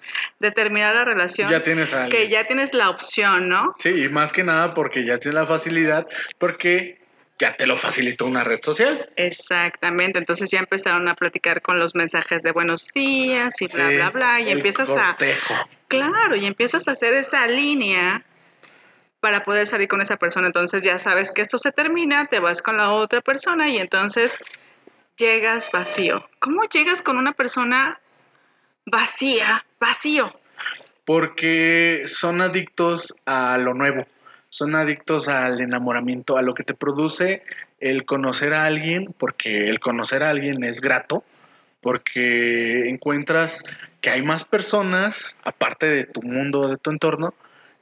de terminar la relación Ya tienes a que ya tienes la opción, ¿no? Sí, y más que nada porque ya tienes la facilidad, porque ya te lo facilitó una red social. Exactamente, entonces ya empezaron a platicar con los mensajes de buenos días y bla, Sí, bla, bla, y el empiezas a, cortejo. claro, y empiezas a hacer esa línea para poder salir con esa persona. Entonces ya sabes que esto se termina, te vas con la otra persona y entonces llegas vacío. ¿Cómo llegas con una persona vacía, vacío? Porque son adictos a lo nuevo, son adictos al enamoramiento, a lo que te produce el conocer a alguien, porque el conocer a alguien es grato, porque encuentras que hay más personas, aparte de tu mundo, de tu entorno,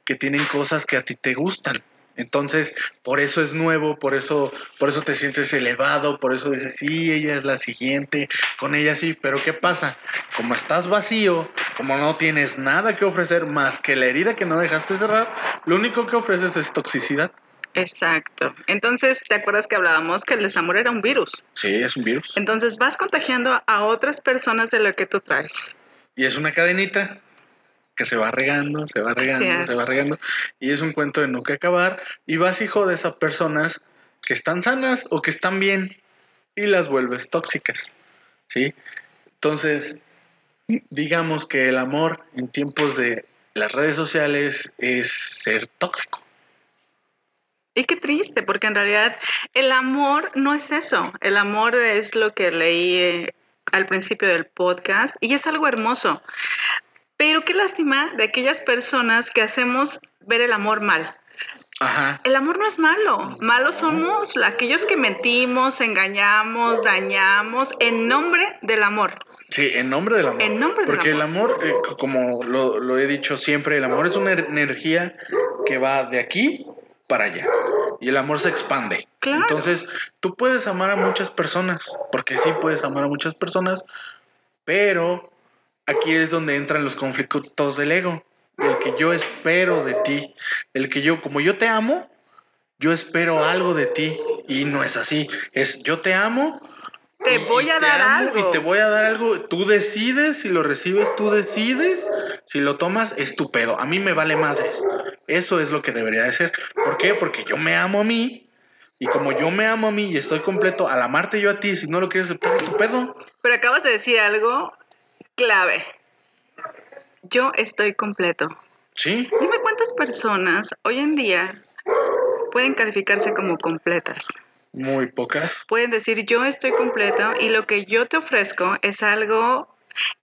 que tienen cosas que a ti te gustan. Entonces, por eso es nuevo, por eso, por eso te sientes elevado, por eso dices, sí, ella es la siguiente, con ella sí, pero ¿qué pasa? Como estás vacío, como no tienes nada que ofrecer más que la herida que no dejaste cerrar, lo único que ofreces es toxicidad. Exacto. Entonces, ¿te acuerdas que hablábamos que el desamor era un virus? Sí, es un virus. Entonces vas contagiando a otras personas de lo que tú traes. Y es una cadenita que se va regando, se va regando, se va regando. Y es un cuento de nunca acabar. Y vas hijo de esas personas que están sanas o que están bien y las vuelves tóxicas. ¿Sí? Entonces, digamos que el amor en tiempos de las redes sociales es ser tóxico. Y qué triste, porque en realidad el amor no es eso. El amor es lo que leí eh, al principio del podcast y es algo hermoso. Pero qué lástima de aquellas personas que hacemos ver el amor mal. Ajá. El amor no es malo. Malos somos aquellos que mentimos, engañamos, dañamos en nombre del amor. Sí, en nombre del amor. En nombre del Porque el amor, eh, como lo, lo he dicho siempre, el amor es una er- energía que va de aquí para allá. Y el amor se expande. Claro. Entonces, tú puedes amar a muchas personas, porque sí puedes amar a muchas personas, pero aquí es donde entran los conflictos del ego, del que yo espero de ti, el que yo, como yo te amo, yo espero algo de ti y no es así, es yo te amo. Te y- voy a te dar algo. Y te voy a dar algo, tú decides, si lo recibes, tú decides, si lo tomas, es tu pedo, a mí me vale madres. Eso es lo que debería de ser. ¿Por qué? Porque yo me amo a mí y como yo me amo a mí y estoy completo, al amarte yo a ti, si no lo quieres aceptar, es tu pedo. Pero acabas de decir algo clave. Yo estoy completo. Sí, Dime cuántas personas hoy en día pueden calificarse como completas. muy pocas. Pueden decir yo estoy completo y lo que yo te ofrezco es algo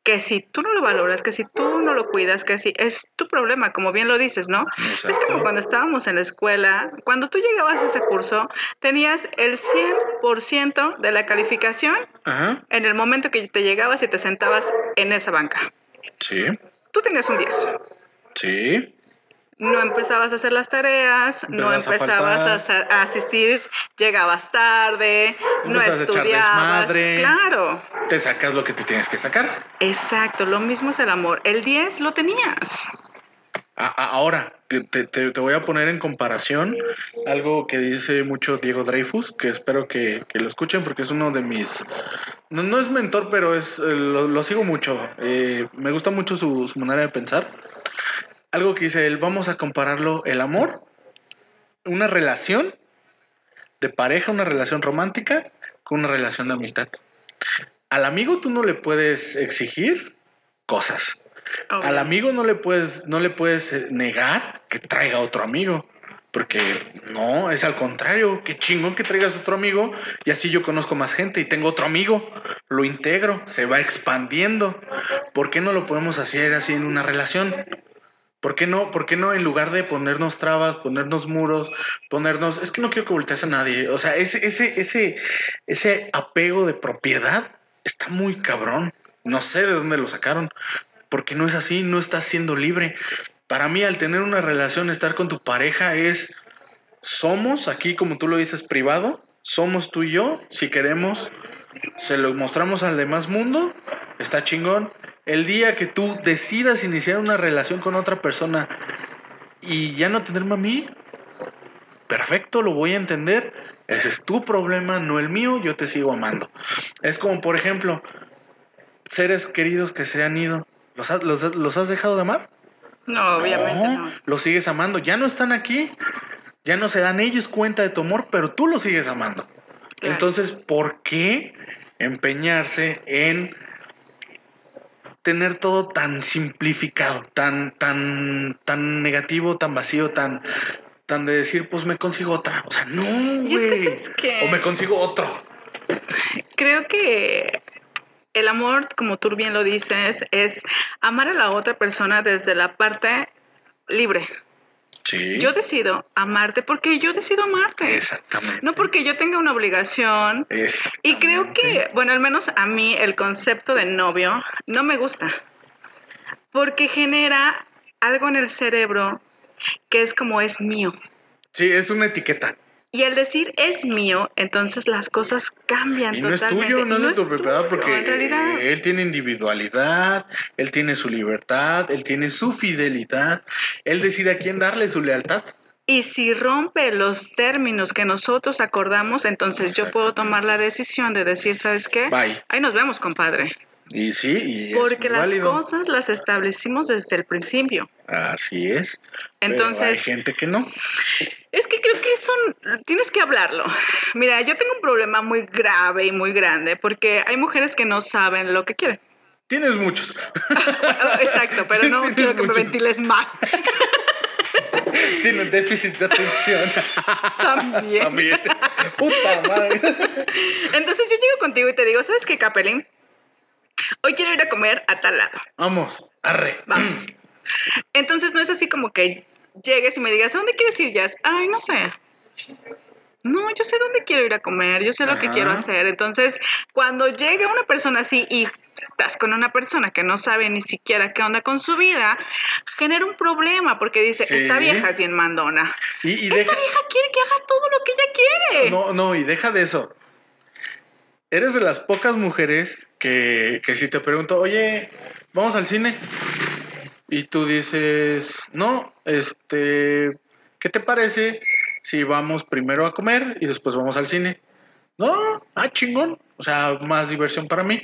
que si tú no lo valoras, que si tú no lo cuidas, que si es tu problema, como bien lo dices, ¿no? Es como cuando estábamos en la escuela, cuando tú llegabas a ese curso, tenías el 100% de la calificación Ajá, en el momento que te llegabas y te sentabas en esa banca. sí, Tú tenías un 10. sí, No empezabas a hacer las tareas, no Empezabas a empezabas a, faltar. sa- a asistir, llegabas tarde, no estudiabas. desmadre. Claro, te sacas lo que te tienes que sacar. exacto, lo mismo es el amor. El 10 lo tenías. Ahora, te, te- te voy a poner en comparación algo que dice mucho Diego Dreyfus, que espero que, que lo escuchen porque es uno de mis... No, no es mentor, pero es eh, lo, lo sigo mucho. Eh, me gusta mucho su, su manera de pensar. Algo que dice él, vamos a compararlo, el amor, una relación de pareja, una relación romántica, con una relación de amistad. Al amigo tú no le puedes exigir cosas. Al amigo no le puedes, no le puedes eh, negar que traiga otro amigo. Porque no, es al contrario, qué chingón que traigas otro amigo y así yo conozco más gente y tengo otro amigo, lo integro, se va expandiendo. ¿Por qué no lo podemos hacer así en una relación? ¿Por qué no, por qué no en lugar de ponernos trabas, ponernos muros, ponernos, es que no quiero que voltees a nadie, o sea, ese, ese, ese, ese apego de propiedad está muy cabrón. No sé de dónde lo sacaron, porque no es así, no estás siendo libre. Para mí, al tener una relación, estar con tu pareja es, somos aquí, como tú lo dices, privado, somos tú y yo, si queremos, se lo mostramos al demás mundo, está chingón. El día que tú decidas iniciar una relación con otra persona y ya no tenerme a mí, perfecto, lo voy a entender. Ese es tu problema, no el mío, yo te sigo amando. Es como, por ejemplo, seres queridos que se han ido. ¿Los has, los- los has dejado de amar? No, obviamente no. Los sigues amando. Ya no están aquí. Ya no se dan ellos cuenta de tu amor, pero tú los sigues amando. Claro. Entonces, ¿por qué empeñarse en tener todo tan simplificado, tan, tan, tan negativo, tan vacío, tan, tan de decir, pues me consigo otra? O sea, no, Y es que, güey. O me consigo otro. Creo que el amor, como tú bien lo dices, es amar a la otra persona desde la parte libre. Sí. Yo decido amarte porque yo decido amarte. Exactamente. No porque yo tenga una obligación. Y creo que, bueno, al menos a mí el concepto de novio no me gusta. Porque genera algo en el cerebro que es como es mío. Sí, es una etiqueta. Y al decir es mío, entonces las cosas cambian Y no es totalmente. tuyo, no, Y es de tu propiedad, porque en realidad eh, él tiene individualidad, él tiene su libertad, él tiene su fidelidad, él decide a quién darle su lealtad. Y si rompe los términos que nosotros acordamos, entonces yo puedo tomar la decisión de decir, ¿sabes qué? Bye. Ahí nos vemos, compadre. Y sí, y es Porque las válido. cosas las establecimos desde el principio. Así es. Pero Entonces- hay gente que no. Es que creo que eso tienes que hablarlo. Mira, yo tengo un problema muy grave y muy grande porque hay mujeres que no saben lo que quieren. Tienes muchos. Exacto, pero no quiero que muchos. me ventiles más. Tienes déficit de atención. También. También. Puta madre. Entonces yo llego contigo y te digo, ¿sabes qué, Capelín? Hoy quiero ir a comer a tal lado. Vamos, arre. Vamos. Entonces no es así como que llegues y me digas, ¿a dónde quieres ir, Jazz? Ay, no sé. No, yo sé dónde quiero ir a comer, yo sé lo que quiero hacer. Entonces, cuando llega una persona así y estás con una persona que no sabe ni siquiera qué onda con su vida, genera un problema porque dice, Sí. esta vieja es bien mandona. Y, y Esta deja. vieja quiere que haga todo lo que ella quiere. No, no, y deja de eso. Eres de las pocas mujeres que, si te pregunto, oye, vamos al cine. Y tú dices, no, este, ¿qué te parece si vamos primero a comer y después vamos al cine? No, ah, chingón. O sea, más diversión para mí.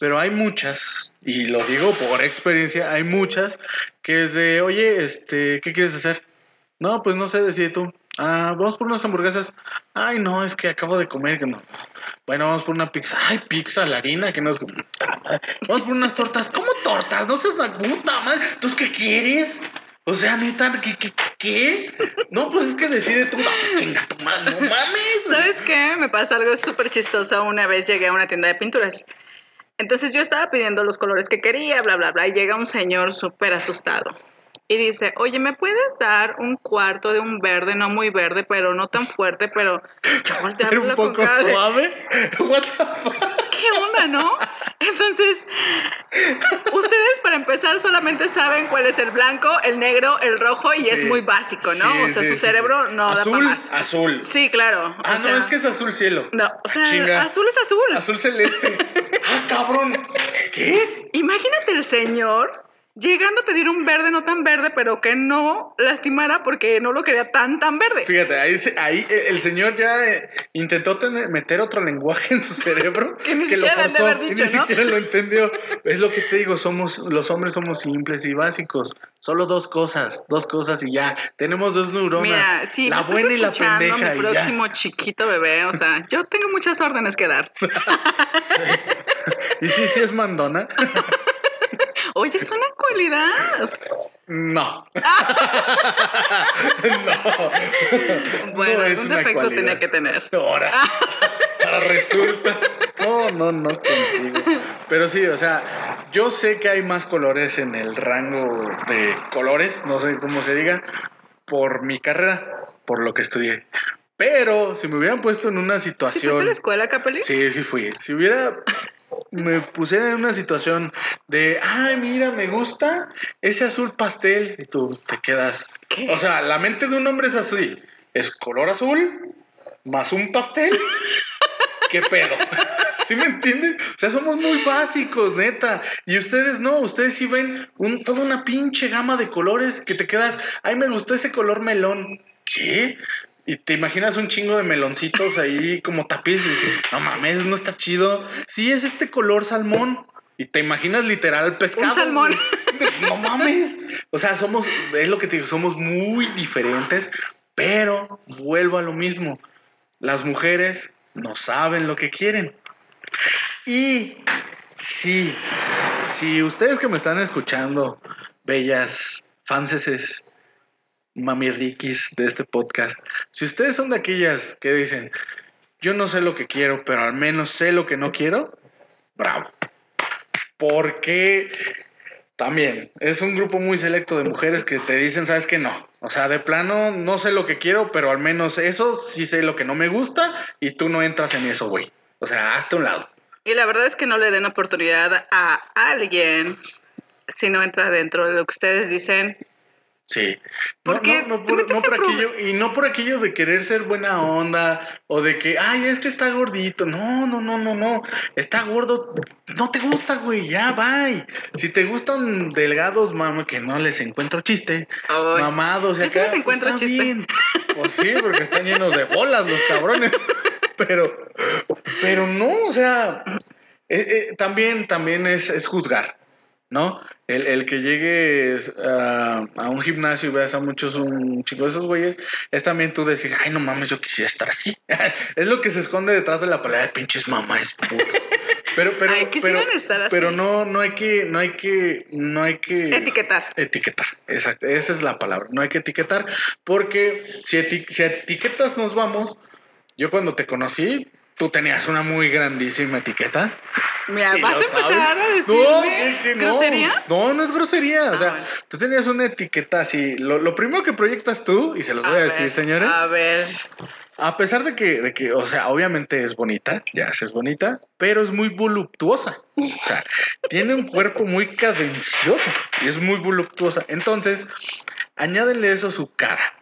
Pero hay muchas, y lo digo por experiencia, hay muchas que es de, oye, este, ¿qué quieres hacer? No, pues no sé, decide tú. Ah, vamos por unas hamburguesas. Ay, no, es que acabo de comer. Que no. Bueno, vamos por una pizza. Ay, pizza, la harina, que no es. Vamos por unas tortas. ¿Cómo tortas? No seas la puta madre. ¿Entonces qué quieres? O sea, neta, ¿qué? qué, qué? No, pues es que decide tú. No, chinga tu madre, no mames. ¿Sabes qué? Me pasa algo súper chistoso. Una vez llegué a una tienda de pinturas. Entonces yo estaba pidiendo los colores que quería, bla, bla, bla, y llega un señor súper asustado. Y dice, oye, ¿me puedes dar un cuarto de un verde, no muy verde, pero no tan fuerte, pero yo volteé un con poco suave. What the fuck? ¿Qué onda, no? Entonces, ustedes para empezar solamente saben cuál es el blanco, el negro, el rojo y es muy básico, ¿no? Sí, o sea, sí, su cerebro no da para más. Azul. Sí, claro. o Ah, no, es que es azul cielo. No, o sea, Chinga. azul es azul. Azul celeste. ah, cabrón. ¿Qué? Imagínate el señor llegando a pedir un verde no tan verde, pero que no lastimara porque no lo quería tan tan verde. Fíjate, ahí, ahí eh, el señor ya eh, intentó tener- meter otro lenguaje en su cerebro Que ni lo siquiera han de forzó haber y dicho, ni ¿no? siquiera lo entendió. Es lo que te digo, somos los hombres somos simples y básicos. Solo dos cosas, dos cosas y ya. Tenemos dos neuronas, Mira, si la buena y la pendeja mi y ya. próximo chiquito bebé, o sea, yo tengo muchas órdenes que dar. Y sí, sí es mandona. Oye, es una cualidad. No. no. Bueno, No es una defecto cualidad. tenía que tener. Ahora. Ahora resulta. No, no, no contigo. Pero sí, o sea, yo sé que hay más colores en el rango de colores, no sé cómo se diga, por mi carrera, por lo que estudié. Pero si me hubieran puesto en una ¿Sí fuiste a situación. la escuela, Capelli? Sí, sí fui. Si hubiera. Me pusiera en una situación de, ay, mira, me gusta ese azul pastel. Y tú te quedas. ¿Qué? O sea, la mente de un hombre es así: es color azul más un pastel. ¿Qué pedo? ¿Sí me entienden? O sea, somos muy básicos, neta. Y ustedes no, ustedes sí ven un, toda una pinche gama de colores que te quedas, ay, me gustó ese color melón. ¿Qué? Y te imaginas un chingo de meloncitos ahí como tapiz y dices, no mames, no está chido. Sí, es este color salmón. Y te imaginas literal pescado. Un salmón. No mames. O sea, somos, es lo que te digo, somos muy diferentes, pero vuelvo a lo mismo. Las mujeres no saben lo que quieren. Y sí, si ustedes que me están escuchando, bellas fanses, mamirriquis de este podcast, si ustedes son de aquellas que dicen, yo no sé lo que quiero, pero al menos sé lo que no quiero, bravo. Porque también es un grupo muy selecto de mujeres que te dicen, sabes que no. O sea, de plano no sé lo que quiero, pero al menos eso sí sé lo que no me gusta y tú no entras en eso, güey. O sea, hazte un lado. Y la verdad es que no le den oportunidad a alguien si no entra dentro de lo que ustedes dicen. Sí. No, Porque no, no por, no por aquello, y no por aquello de querer ser buena onda o de que, ay, es que está gordito. No, no, no, no, no. Está gordo. No te gusta, güey. Ya, bye. Si te gustan delgados, mamá, que no les encuentro chiste. Ay, Mamados, yo sí acá, les encuentro pues, chiste. bien. Pues sí, porque están llenos de bolas los cabrones. Pero, pero no, o sea, eh, eh, también, también es, es juzgar, ¿no? El, el que llegues a, a un gimnasio y veas a muchos un chico de esos güeyes, es también tú decir, ay, no mames, yo quisiera estar así. es lo que se esconde detrás de la palabra de pinches mamás putos. Pero, pero, Ay, pero, quisieran estar así. pero no, no hay que, no hay que, no hay que Etiquetar. etiquetar. Exacto, esa es la palabra. No hay que etiquetar, porque si, eti- si etiquetas nos vamos, yo cuando te conocí, tú tenías una muy grandísima etiqueta. Mira, vas a empezar sabes. a No, que- que no. groserías. No, no es grosería. o Ah, sea, bueno. tú tenías una etiqueta así. Lo, lo primero que proyectas tú, y se los voy a, decir, señores, A ver. a pesar de que, de que, o sea, obviamente es bonita, ya sí es bonita, pero es muy voluptuosa. O sea, tiene un cuerpo muy cadencioso y es muy voluptuosa. Entonces, añádenle eso a su cara.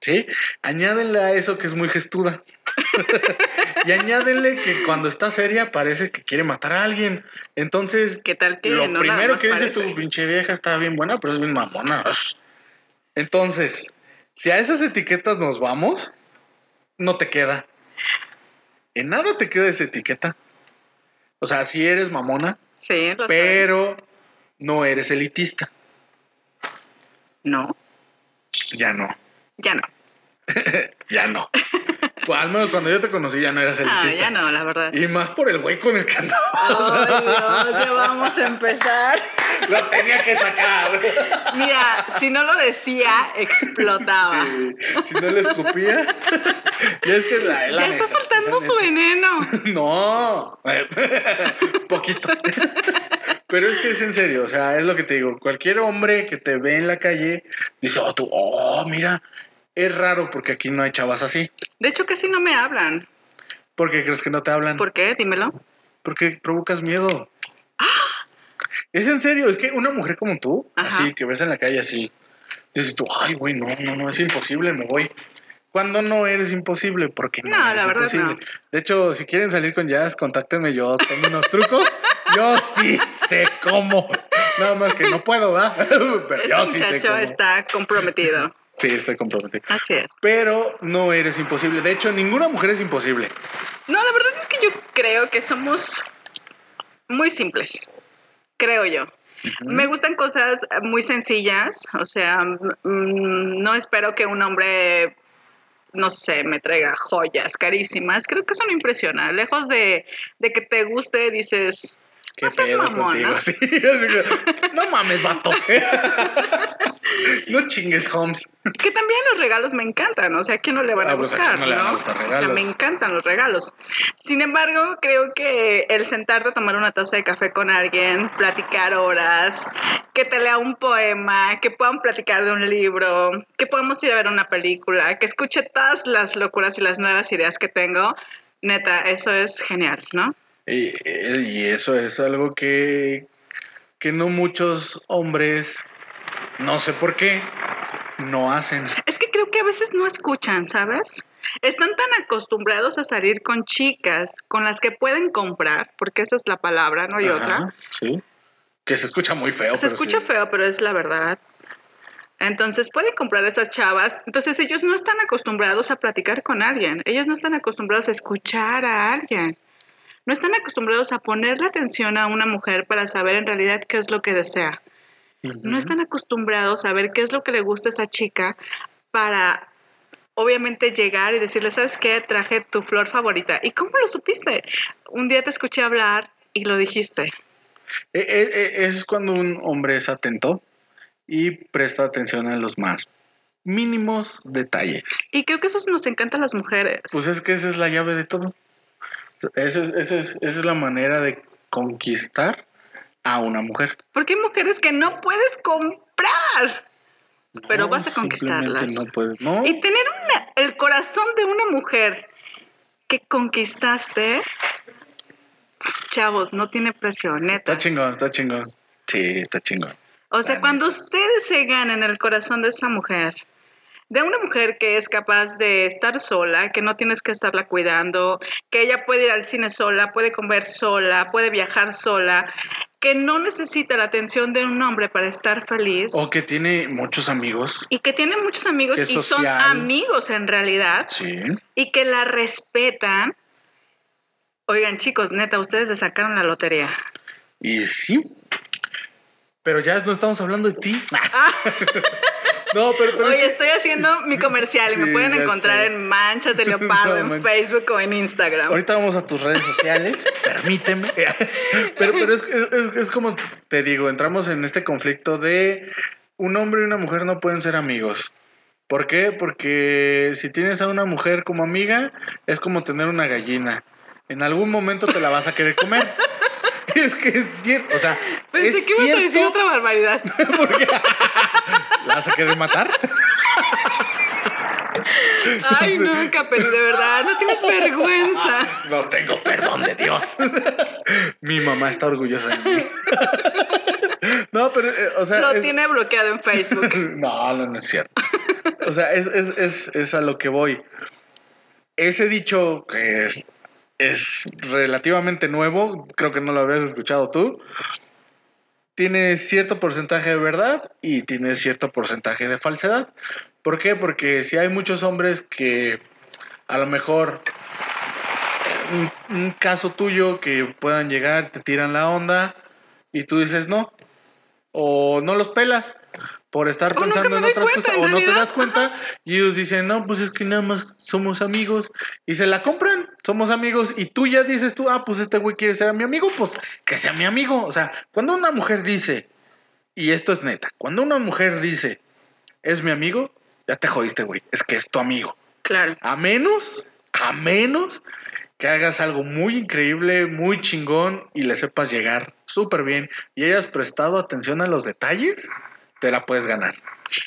¿Sí? Añádenle a eso que es muy gestuda. y añádenle que cuando está seria parece que quiere matar a alguien. Entonces, ¿Qué tal que lo no primero que dices tu pinche vieja está bien buena, pero es bien mamona. Entonces, si a esas etiquetas nos vamos, no te queda. En nada te queda esa etiqueta. O sea, si eres mamona, Sí, lo pero no eres elitista. No, Ya no. Ya no. Ya no. Pues, al menos cuando yo te conocí ya no eras elitista. Ah, ya no, la verdad. Y más por el güey con el que andaba. Ay, Dios, ya vamos a empezar. Lo tenía que sacar. Mira, si no lo decía, explotaba. Eh, si no le escupía. y es que la, la Ya neta, está soltando su veneno. No, poquito. Pero es que es en serio, o sea, es lo que te digo. Cualquier hombre que te ve en la calle dice, oh, tú, oh, mira, es raro porque aquí no hay chavas así. De hecho, casi no me hablan. ¿Por qué crees que no te hablan? ¿Por qué? Dímelo. Porque provocas miedo. Es en serio, es que una mujer como tú, Ajá. así, que ves en la calle así, dices tú, ay, güey, no, no, no, es imposible, me voy. Cuando no eres imposible, porque no, No, eres la verdad imposible. no. De hecho, si quieren salir con jazz, contáctenme, yo tengo unos trucos. yo sí sé cómo. Nada más que no puedo, ¿verdad? Pero Este yo sí sé muchacho cómo. está comprometido. Sí, estoy comprometido. Así es. Pero no eres imposible. De hecho, ninguna mujer es imposible. No, la verdad es que yo creo que somos muy simples. Creo yo. Me gustan cosas muy sencillas, o sea, mm, no espero que un hombre, no sé, me traiga joyas carísimas. Creo que eso no impresiona. Lejos de, de que te guste, dices, ¿Qué No seas mamón? ¿no? Así, no mames, vato. no chingues, Holmes. que también los regalos me encantan, o sea, ¿a quién no le van a Ah, pues, ¿a gustar? no le van a gustar O sea, me encantan los regalos. Sin embargo, creo que el sentarte a tomar una taza de café con alguien, platicar horas, que te lea un poema, que puedan platicar de un libro, que podamos ir a ver una película, que escuche todas las locuras y las nuevas ideas que tengo, neta, eso es genial, ¿no? Y, y eso es algo que, que no muchos hombres, no sé por qué, no hacen. Es que creo que a veces no escuchan, ¿sabes? Están tan acostumbrados a salir con chicas con las que pueden comprar, porque esa es la palabra, no hay Ajá, otra. Sí. Que se escucha muy feo. Se pero escucha sí. feo, pero es la verdad. Entonces pueden comprar esas chavas. Entonces ellos no están acostumbrados a platicar con alguien. Ellos no están acostumbrados a escuchar a alguien. No están acostumbrados a ponerle atención a una mujer para saber en realidad qué es lo que desea. No están acostumbrados a ver qué es lo que le gusta a esa chica para obviamente llegar y decirle, ¿sabes qué? Traje tu flor favorita. ¿Y cómo lo supiste? Un día te escuché hablar y lo dijiste. Eh, eh, eh, es cuando un hombre es atento y presta atención a los más mínimos detalles. Y creo que eso nos encanta a las mujeres. Pues es que esa es la llave de todo. Esa es, esa es- esa es la manera de conquistar a una mujer. Porque hay mujeres que no puedes comprar. Pero vas a conquistarlas. No puedes. No. Y tener una- el corazón de una mujer que conquistaste, chavos, no tiene precio, neta. Está chingón, está chingón. Sí, está chingón. O sea, La cuando ustedes se ganen el corazón de esa mujer, de una mujer que es capaz de estar sola, que no tienes que estarla cuidando, que ella puede ir al cine sola, puede comer sola, puede viajar sola, que no necesita la atención de un hombre para estar feliz. O que tiene muchos amigos. Y que tiene muchos amigos y son amigos en realidad Sí. y que la respetan. Oigan, chicos, neta, ustedes se sacaron la lotería. Y sí. Pero ya no estamos hablando de ti. Ah, No, pero, Oye, estoy haciendo mi comercial y Sí, me pueden encontrar sé. en Manchas de Leopardo, No, en man. Facebook o en Instagram. Ahorita vamos a tus redes sociales, permíteme. Pero, pero es, es- es como te digo, entramos en este conflicto de un hombre y una mujer no pueden ser amigos. ¿Por qué? Porque si tienes a una mujer como amiga, es como tener una gallina. En algún momento te la vas a querer comer. Es que es cierto, o sea, Pensé es que ibas a decir otra barbaridad. porque- ¿La vas a querer matar? Ay, no, Capeli, de verdad, no tienes vergüenza. No tengo perdón de Dios. Mi mamá está orgullosa de mí. No, pero, eh, o sea. Lo es- tiene bloqueado en Facebook. No, no, no es cierto. O sea, es, es, es, es a lo que voy. Ese dicho que es, es relativamente nuevo, creo que no lo habías escuchado tú, tiene cierto porcentaje de verdad y tiene cierto porcentaje de falsedad. ¿Por qué? Porque si hay muchos hombres que a lo mejor un, un caso tuyo que puedan llegar, te tiran la onda y tú dices no, o no los pelas por estar O nunca pensando en otras cuenta, cosas, en o no te das cuenta y ellos dicen, no, pues es que nada más somos amigos y se la compran, somos amigos y tú ya dices tú, ah, pues este güey quiere ser mi amigo, pues que sea mi amigo. O sea, cuando una mujer dice, y esto es neta, cuando una mujer dice, es mi amigo, ya te jodiste, güey, es que es tu amigo. Claro. A menos, a menos que hagas algo muy increíble, muy chingón y le sepas llegar súper bien y hayas prestado atención a los detalles, te la puedes ganar.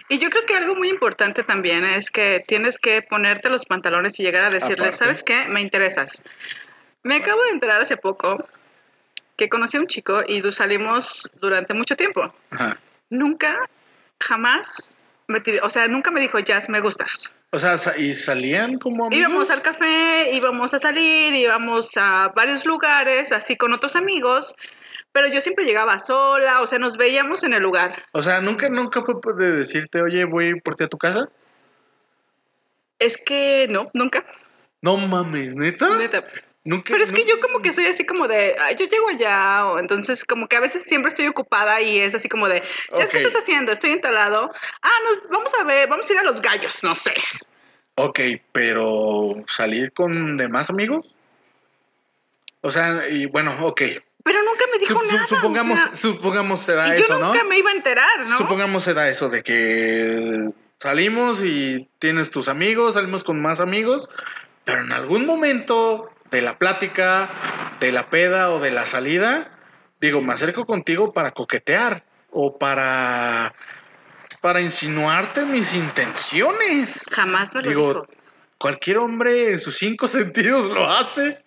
Y yo creo que algo muy importante también es que tienes que ponerte los pantalones y llegar a decirle, Aparte. ¿sabes qué? Me interesas. Me acabo de enterar hace poco que conocí a un chico y salimos durante mucho tiempo. Ajá. Nunca, jamás, me tiré- o sea, nunca me dijo, Jazz, me gustas. O sea, ¿y salían como amigos? Íbamos al café, íbamos a salir, íbamos a varios lugares, así con otros amigos, pero yo siempre llegaba sola, o sea, nos veíamos en el lugar. O sea, ¿nunca, nunca fue de decirte, oye, voy por ti a tu casa? Es que no, nunca. No mames, ¿neta? neta. Nunca, Pero es que yo como que soy así como de, "Ay, yo llego allá, o entonces como que a veces siempre estoy ocupada y es así como de, ¿ya qué estás haciendo? Estoy entalado. Ah, nos, vamos a ver, vamos a ir a los gallos, no sé. Ok, pero ¿salir con demás amigos? O sea, y bueno, ok. Pero nunca me dijo Sup- nada. supongamos, o sea, supongamos se da y yo eso, ¿no? nunca me iba a enterar, ¿no? Supongamos se da eso de que salimos y tienes tus amigos, salimos con más amigos, pero en algún momento de la plática, de la peda o de la salida, digo, me acerco contigo para coquetear o para para insinuarte mis intenciones. Jamás me lo Digo, dijo. Cualquier hombre en sus cinco sentidos lo hace.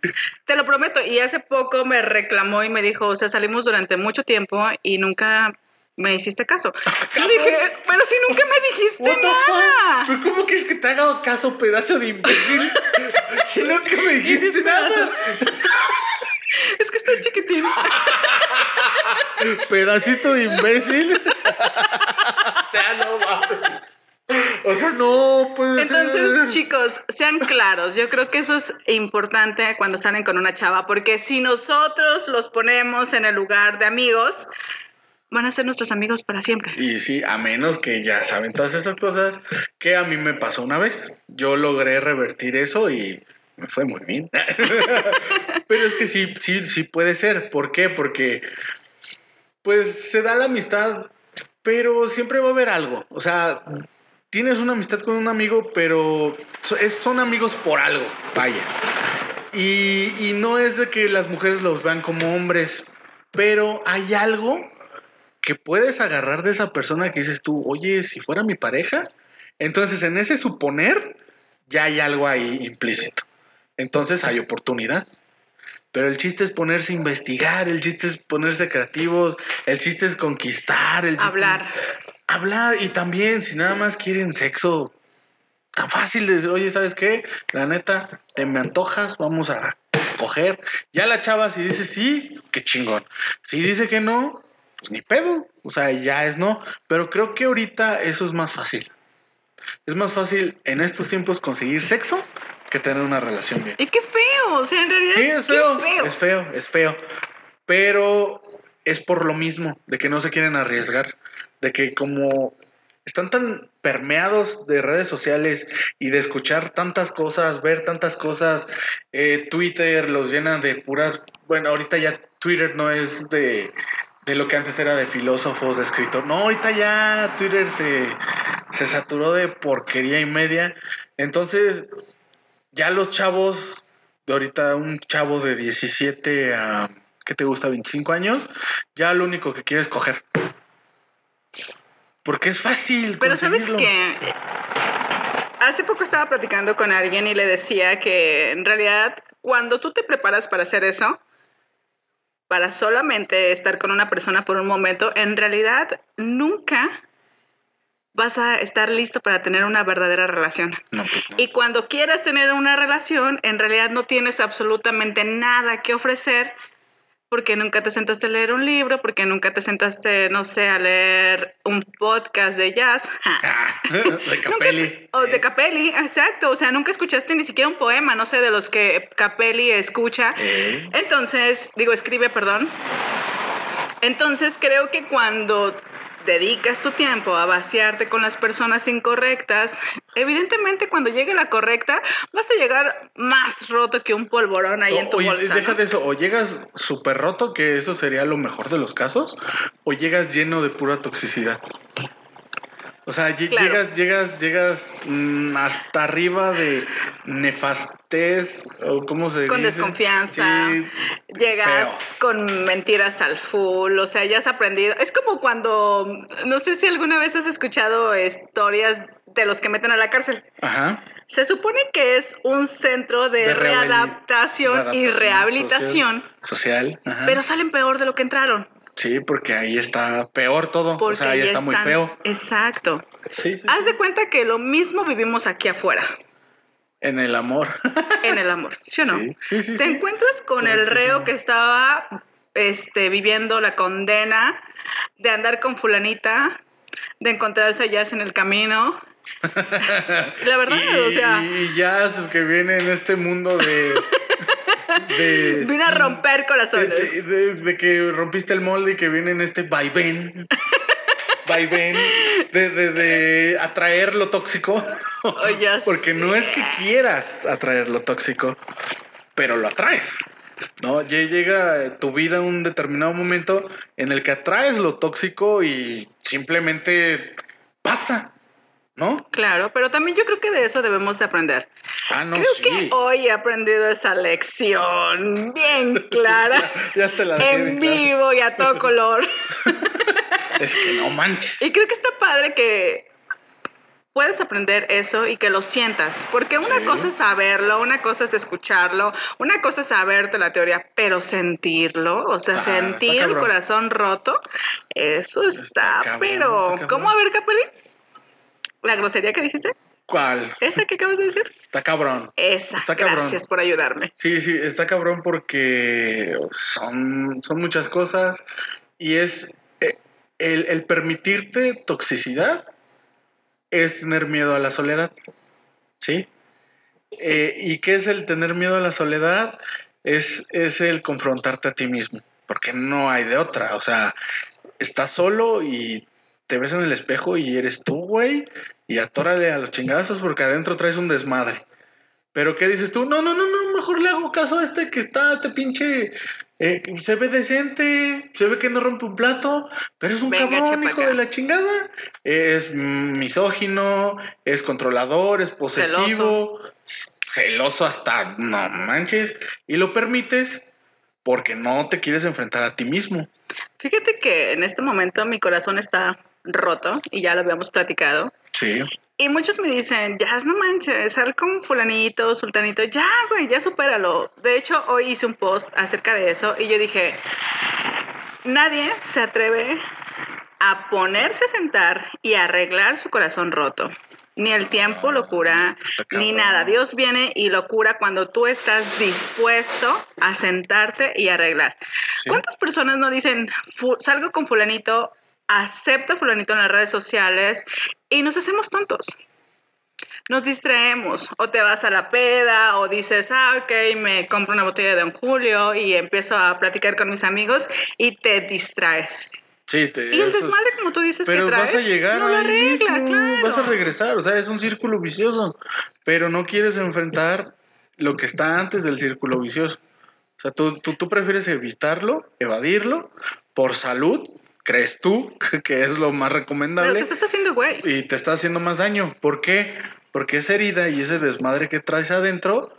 Te lo prometo. Y hace poco me reclamó y me dijo, o sea, salimos durante mucho tiempo y nunca me hiciste caso. Yo dije, pero si nunca me dijiste What the nada. fuck? ¿Pero cómo quieres que te haga caso, pedazo de imbécil? si nunca me dijiste nada. Es que estoy chiquitín. Pedacito de imbécil. o sea, no mames. O sea, no puede Entonces, ser. chicos, sean claros. Yo creo que eso es importante cuando salen con una chava, porque si nosotros los ponemos en el lugar de amigos, van a ser nuestros amigos para siempre. Y sí, a menos que ya saben todas esas cosas que a mí me pasó una vez. Yo logré revertir eso y me fue muy bien. Pero es que sí, sí, sí puede ser. ¿Por qué? Porque pues se da la amistad, pero siempre va a haber algo. O sea, tienes una amistad con un amigo, pero son amigos por algo, vaya. Y, y no es de que las mujeres los vean como hombres, pero hay algo que puedes agarrar de esa persona que dices tú, oye, si fuera mi pareja, entonces en ese suponer ya hay algo ahí implícito. Entonces hay oportunidad. Pero el chiste es ponerse a investigar, el chiste es ponerse creativos, el chiste es conquistar, el chiste es Hablar. y también si nada más quieren sexo tan fácil de decir, oye, ¿sabes qué? La neta, te me antojas, vamos a coger. Ya la chava si dice sí, qué chingón. Si dice que no, pues ni pedo, o sea, ya es no, pero creo que ahorita eso es más fácil. Es más fácil en estos tiempos conseguir sexo que tener una relación bien. Y qué feo, o sea, en realidad. Sí, es feo, es feo, es feo. Pero es por lo mismo, de que no se quieren arriesgar, de que como están tan permeados de redes sociales y de escuchar tantas cosas, ver tantas cosas. Eh, Twitter los llena de puras. Bueno, ahorita ya Twitter no es de, de lo que antes era de filósofos, de escritores. No, ahorita ya Twitter se, se saturó de porquería y media. Entonces, ya los chavos, de ahorita un chavo de 17 a, ¿qué te gusta? 25 años, ya lo único que quiere es coger. Porque es fácil. Pero sabes que hace poco estaba platicando con alguien y le decía que en realidad cuando tú te preparas para hacer eso, para solamente estar con una persona por un momento, en realidad nunca vas a estar listo para tener una verdadera relación. No, pues no. Y cuando quieras tener una relación, en realidad no tienes absolutamente nada que ofrecer porque nunca te sentaste a leer un libro, porque nunca te sentaste, no sé, a leer un podcast de jazz. Ah, de Capelli. O de Capelli, exacto. O sea, nunca escuchaste ni siquiera un poema, no sé, de los que Capelli escucha. Eh, Entonces, digo, escribe, perdón. Entonces, creo que cuando dedicas tu tiempo a vaciarte con las personas incorrectas, evidentemente cuando llegue la correcta, vas a llegar más roto que un polvorón ahí en tu Oye, bolsa. deja ¿no? de eso, o llegas súper roto, que eso sería lo mejor de los casos, o llegas lleno de pura toxicidad. O sea, Claro. llegas, llegas, llegas mm, hasta arriba de nefastez, o cómo se Con dice? desconfianza, Sí, Llegas feo. con mentiras al full, o sea, ya has aprendido. Es como cuando, no sé si alguna vez has escuchado historias de los que meten a la cárcel. Ajá. Se supone que es un centro de, readaptación, y rehabilitación, Social. ajá. pero salen peor de lo que entraron. Sí, porque ahí está peor todo. Porque o sea, ahí ya está muy feo. Exacto. Sí, sí, Haz de cuenta que lo mismo vivimos aquí afuera, En el amor. en el amor, ¿sí o no? Sí, sí, sí. Te encuentras con el reo que estaba este, viviendo la condena de andar con fulanita, de encontrarse a Jazz en el camino. La verdad, y, o sea, Y ya es que viene en este mundo de. de vino a romper corazones. de- que rompiste el molde y que viene en este vaivén. vaivén. De, de, de atraer lo tóxico. Oh, ya Porque no es que quieras atraer lo tóxico, pero lo atraes. ¿no? Ya llega tu vida un determinado momento en el que atraes lo tóxico y simplemente pasa, ¿no? Claro, pero también yo creo que de eso debemos de aprender. Ah, no, creo sí. que hoy he aprendido esa lección bien clara, Ya te la en vivo y a todo color. Es que no manches. Y creo que está padre que puedes aprender eso y que lo sientas, porque una Sí. cosa es saberlo, una cosa es escucharlo, una cosa es saberte la teoría, pero sentirlo, o sea, Ah, sentir el corazón roto, eso está, Está cabrón, pero está. ¿cómo a ver, Capelli? ¿La grosería que dijiste? ¿Cuál? ¿Esa que acabas de decir? Está cabrón. Esa, Está cabrón. gracias por ayudarme. Sí, sí, está cabrón porque son, son muchas cosas y es eh, el, el permitirte toxicidad es tener miedo a la soledad, ¿sí? Eh, ¿Y qué es el tener miedo a la soledad? Es, es el confrontarte a ti mismo, porque no hay de otra, o sea, estás solo y te ves en el espejo y eres tú, güey, y atórale a los chingazos porque adentro traes un desmadre. Pero ¿qué dices tú? No, no, no, no, mejor le hago caso a este que está, este pinche, eh, se ve decente, se ve que no rompe un plato, pero es un Venga, cabrón, hijo acá. de la chingada. Es misógino, es controlador, es posesivo, celoso hasta, no manches, y lo permites porque no te quieres enfrentar a ti mismo. Fíjate que en este momento mi corazón está roto y ya lo habíamos platicado. Sí. Y muchos me dicen, ya no manches, sal con fulanito, sultanito, ya, güey, ya supéralo. De hecho, hoy hice un post acerca de eso y yo dije, nadie se atreve a ponerse a sentar y arreglar su corazón roto. Ni el tiempo lo cura, ni nada. Dios viene y lo cura cuando tú estás dispuesto a sentarte y arreglar. Sí. ¿Cuántas personas no dicen, "Fu- salgo con fulanito, acepta a fulanito en las redes sociales y nos hacemos tontos? Nos distraemos, o te vas a la peda, o dices, ah, ok, me compro una botella de Don Julio y empiezo a platicar con mis amigos y te distraes. Sí, te, Y el desmadre, como tú dices, Pero que traes, vas a llegar no lo ahí arregla, mismo, claro. vas a regresar, o sea, es un círculo vicioso, pero no quieres enfrentar lo que está antes del círculo vicioso. O sea, tú, tú, tú prefieres evitarlo, evadirlo, por salud, crees tú que es lo más Pero recomendable te estás haciendo güey. y te está haciendo más daño. ¿Por qué? Porque esa herida y ese desmadre que traes adentro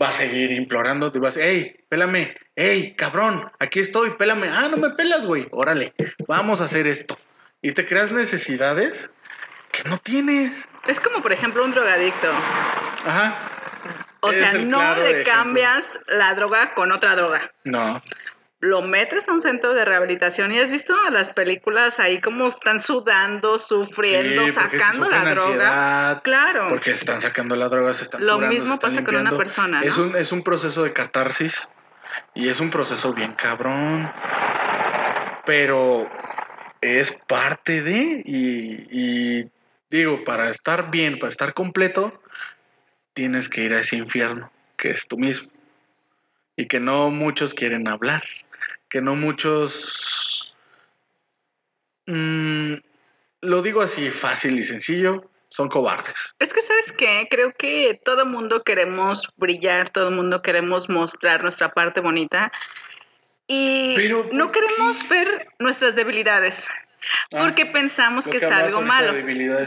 va a seguir implorándote. Vas, hey, pélame, hey, cabrón, aquí estoy, pélame. Ah, no me pelas, güey. Órale, vamos a hacer esto. Y te creas necesidades que no tienes. Es como, por ejemplo, un drogadicto. Ajá. O sea, no le ejemplo. cambias la droga con otra droga. No. Lo metes a un centro de rehabilitación y has visto las películas ahí como están sudando, sufriendo, Sí, sacando la droga. ansiedad, Claro. Porque están sacando la droga, se están Lo curando, mismo se están pasa con una limpiando. persona, ¿no? Es un, es un proceso de catarsis y es un proceso bien cabrón. Pero es parte de, y, y digo, para estar bien, para estar completo, tienes que ir a ese infierno, que es tú mismo. Y que no muchos quieren hablar, que no muchos... mm, lo digo así fácil y sencillo, son cobardes. Es que, ¿sabes qué? Creo que todo mundo queremos brillar, todo mundo queremos mostrar nuestra parte bonita. Y Pero, ¿por no queremos ver nuestras debilidades. Ah, Porque pensamos que es algo malo.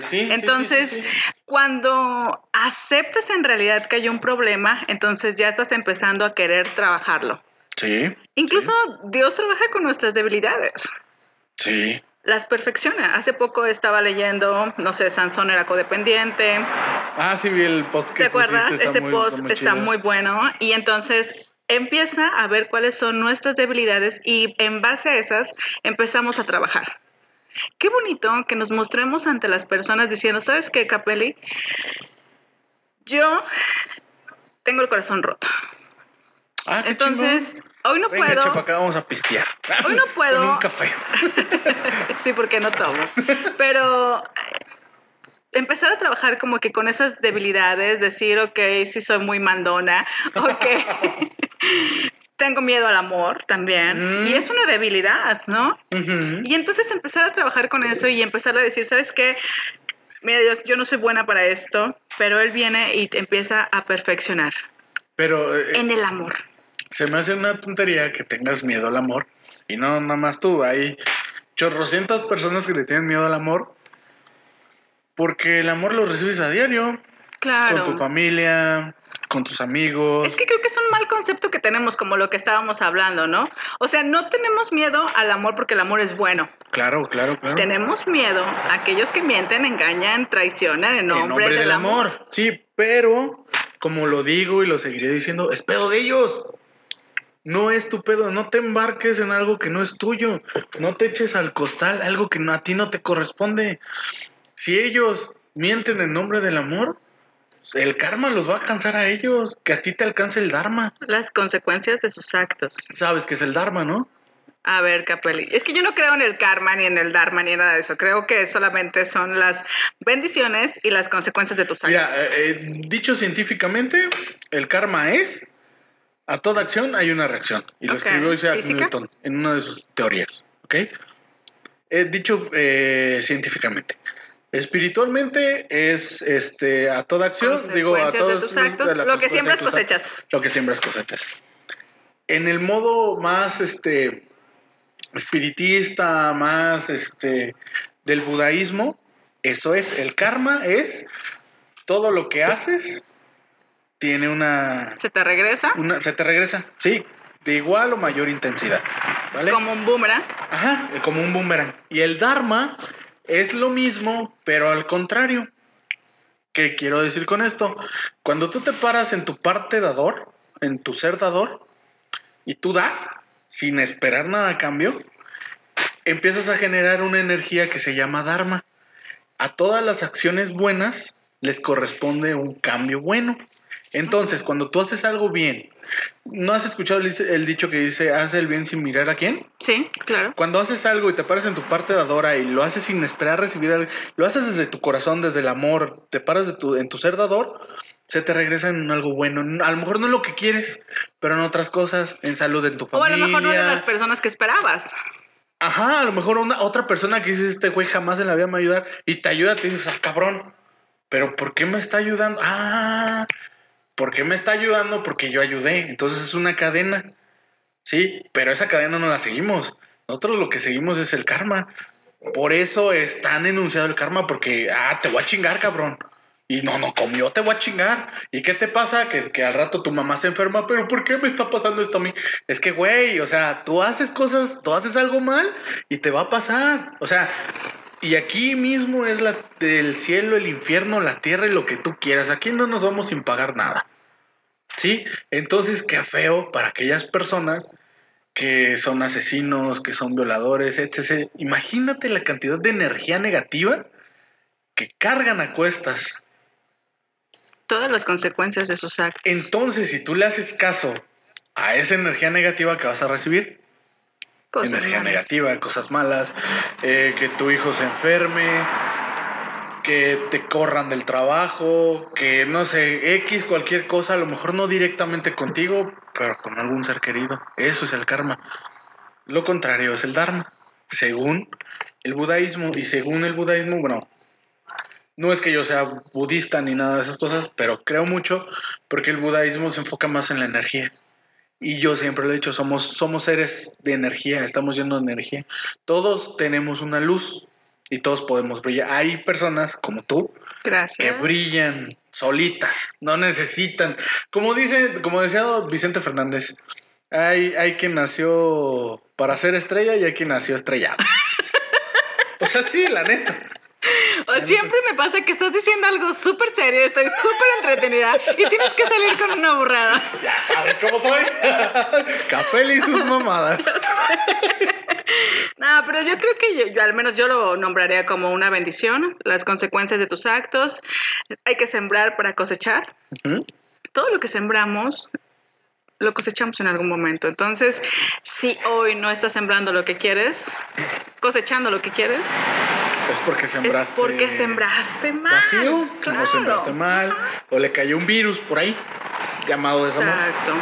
sí, Entonces, sí, sí. cuando aceptas en realidad que hay un problema, entonces ya estás empezando a querer trabajarlo. Sí, Incluso Dios trabaja con nuestras debilidades. sí. Las perfecciona. Hace poco estaba leyendo, no sé, Sansón era codependiente. Ah, sí, vi el post que ¿Te acuerdas? pusiste, Ese muy- post muy está muy bueno. Y entonces empieza a ver cuáles son nuestras debilidades y en base a esas empezamos a trabajar. Qué bonito que nos mostremos ante las personas diciendo, ¿sabes qué, Capelli? Yo tengo el corazón roto. Ah, Entonces, chingón. hoy no Venga, puedo. acá vamos a pistear. Hoy no puedo. Con un café. sí, porque no tomo. Pero eh, empezar a trabajar como que con esas debilidades, decir, ok, sí soy muy mandona, ok, tengo miedo al amor también, Mm. y es una debilidad, ¿no? Y entonces empezar a trabajar con eso y empezar a decir, ¿sabes qué? Mira, Dios, yo no soy buena para esto, pero Él viene y te empieza a perfeccionar Pero eh, en el amor. Se me hace una tontería que tengas miedo al amor. Y no nada más tú, hay chorrocientas personas que le tienen miedo al amor. Porque el amor lo recibes a diario. Claro. Con tu familia, con tus amigos. Es que creo que es un mal concepto que tenemos como lo que estábamos hablando, ¿no? O sea, no tenemos miedo al amor porque el amor es bueno. Claro, claro, claro. Tenemos miedo a aquellos que mienten, engañan, traicionan en nombre, del, amor. Sí, pero como lo digo y lo seguiré diciendo, es pedo de ellos. No es tu pedo, no te embarques en algo que no es tuyo. No te eches al costal algo que a ti no te corresponde. Si ellos mienten en nombre del amor, el karma los va a alcanzar a ellos. Que a ti te alcance el dharma. Las consecuencias de sus actos. Sabes que es el dharma, ¿no? A ver, Capelli. Es que yo no creo en el karma, ni en el dharma, ni en nada de eso. Creo que solamente son las bendiciones y las consecuencias de tus actos. Mira, eh, eh, dicho científicamente, el karma es a toda acción hay una reacción. Y lo escribió Isaac ¿Física? Newton en una de sus teorías. ¿Ok? Eh, dicho eh, científicamente. Espiritualmente es este a toda acción, digo a Consecuencias de todos tus actos, de lo que siembras actos, cosechas. Lo que siembras cosechas. En el modo más este espiritista, más este del budaísmo, eso es el karma es todo lo que haces tiene una, Se te regresa una se te regresa, sí, de igual o mayor intensidad, ¿vale? como un boomerang. Ajá, como un boomerang. Y el Dharma es lo mismo, pero al contrario. ¿Qué quiero decir con esto? Cuando tú te paras en tu parte dador, en tu ser dador, y tú das sin esperar nada a cambio, empiezas a generar una energía que se llama Dharma. A todas las acciones buenas les corresponde un cambio bueno. Entonces, cuando tú haces algo bien, ¿no has escuchado el, el dicho que dice, haz el bien sin mirar a quién? Sí, claro. Cuando haces algo y te paras en tu parte dadora y lo haces sin esperar recibir algo, lo haces desde tu corazón, desde el amor, te paras de tu, en tu ser dador, se te regresa en algo bueno. A lo mejor no es lo que quieres, pero en otras cosas, en salud, en tu O a familia. lo mejor no de las personas que esperabas. Ajá, a lo mejor una, otra persona que dices, este güey jamás en la vida me va a ayudar y te ayuda, te dices, ah, cabrón, pero ¿por qué me está ayudando? Ah, ¿por qué me está ayudando? Porque yo ayudé. Entonces es una cadena, ¿sí? Pero esa cadena no la seguimos. Nosotros lo que seguimos es el karma. Por eso es tan enunciado el karma, porque, ah, te voy a chingar, cabrón. Y no, no comió, te voy a chingar. ¿Y qué te pasa? Que, que, al rato tu mamá se enferma, pero ¿por qué me está pasando esto a mí? Es que, güey, o sea, tú haces cosas, tú haces algo mal y te va a pasar. O sea, y aquí mismo es la del cielo, el infierno, la tierra y lo que tú quieras. Aquí no nos vamos sin pagar nada. ¿Sí? Entonces, qué feo para aquellas personas que son asesinos, que son violadores, etc. Imagínate la cantidad de energía negativa que cargan a cuestas. Todas las consecuencias de sus actos. Entonces, si tú le haces caso a esa energía negativa que vas a recibir, cosas energía malas. negativa, cosas malas, eh, que tu hijo se enferme, que te corran del trabajo, que no sé, X, cualquier cosa, a lo mejor no directamente contigo, pero con algún ser querido. Eso es el karma. Lo contrario es el dharma, según el budaísmo. Y según el budaísmo, bueno, no es que yo sea budista ni nada de esas cosas, pero creo mucho porque el budaísmo se enfoca más en la energía. Y yo siempre lo he dicho, somos, somos seres de energía, estamos llenos de energía. Todos tenemos una luz y todos podemos brillar. Hay personas como tú Gracias. que brillan solitas, no necesitan. Como dice, como decía Vicente Fernández, hay, hay quien nació para ser estrella y hay quien nació estrellado. o sea, sí, la neta. O siempre me pasa que estás diciendo algo súper serio, estoy súper entretenida y tienes que salir con una burrada. Ya sabes cómo soy. Capel y sus mamadas. No, pero yo creo que yo, yo, al menos yo lo nombraría como una bendición, las consecuencias de tus actos. Hay que sembrar para cosechar. Uh -huh. Todo lo que sembramos lo cosechamos en algún momento. Entonces, si hoy no estás sembrando lo que quieres, cosechando lo que quieres, es porque sembraste. Es porque sembraste mal. Vacío, claro. o sembraste mal, o le cayó un virus por ahí, llamado desamor. Exacto.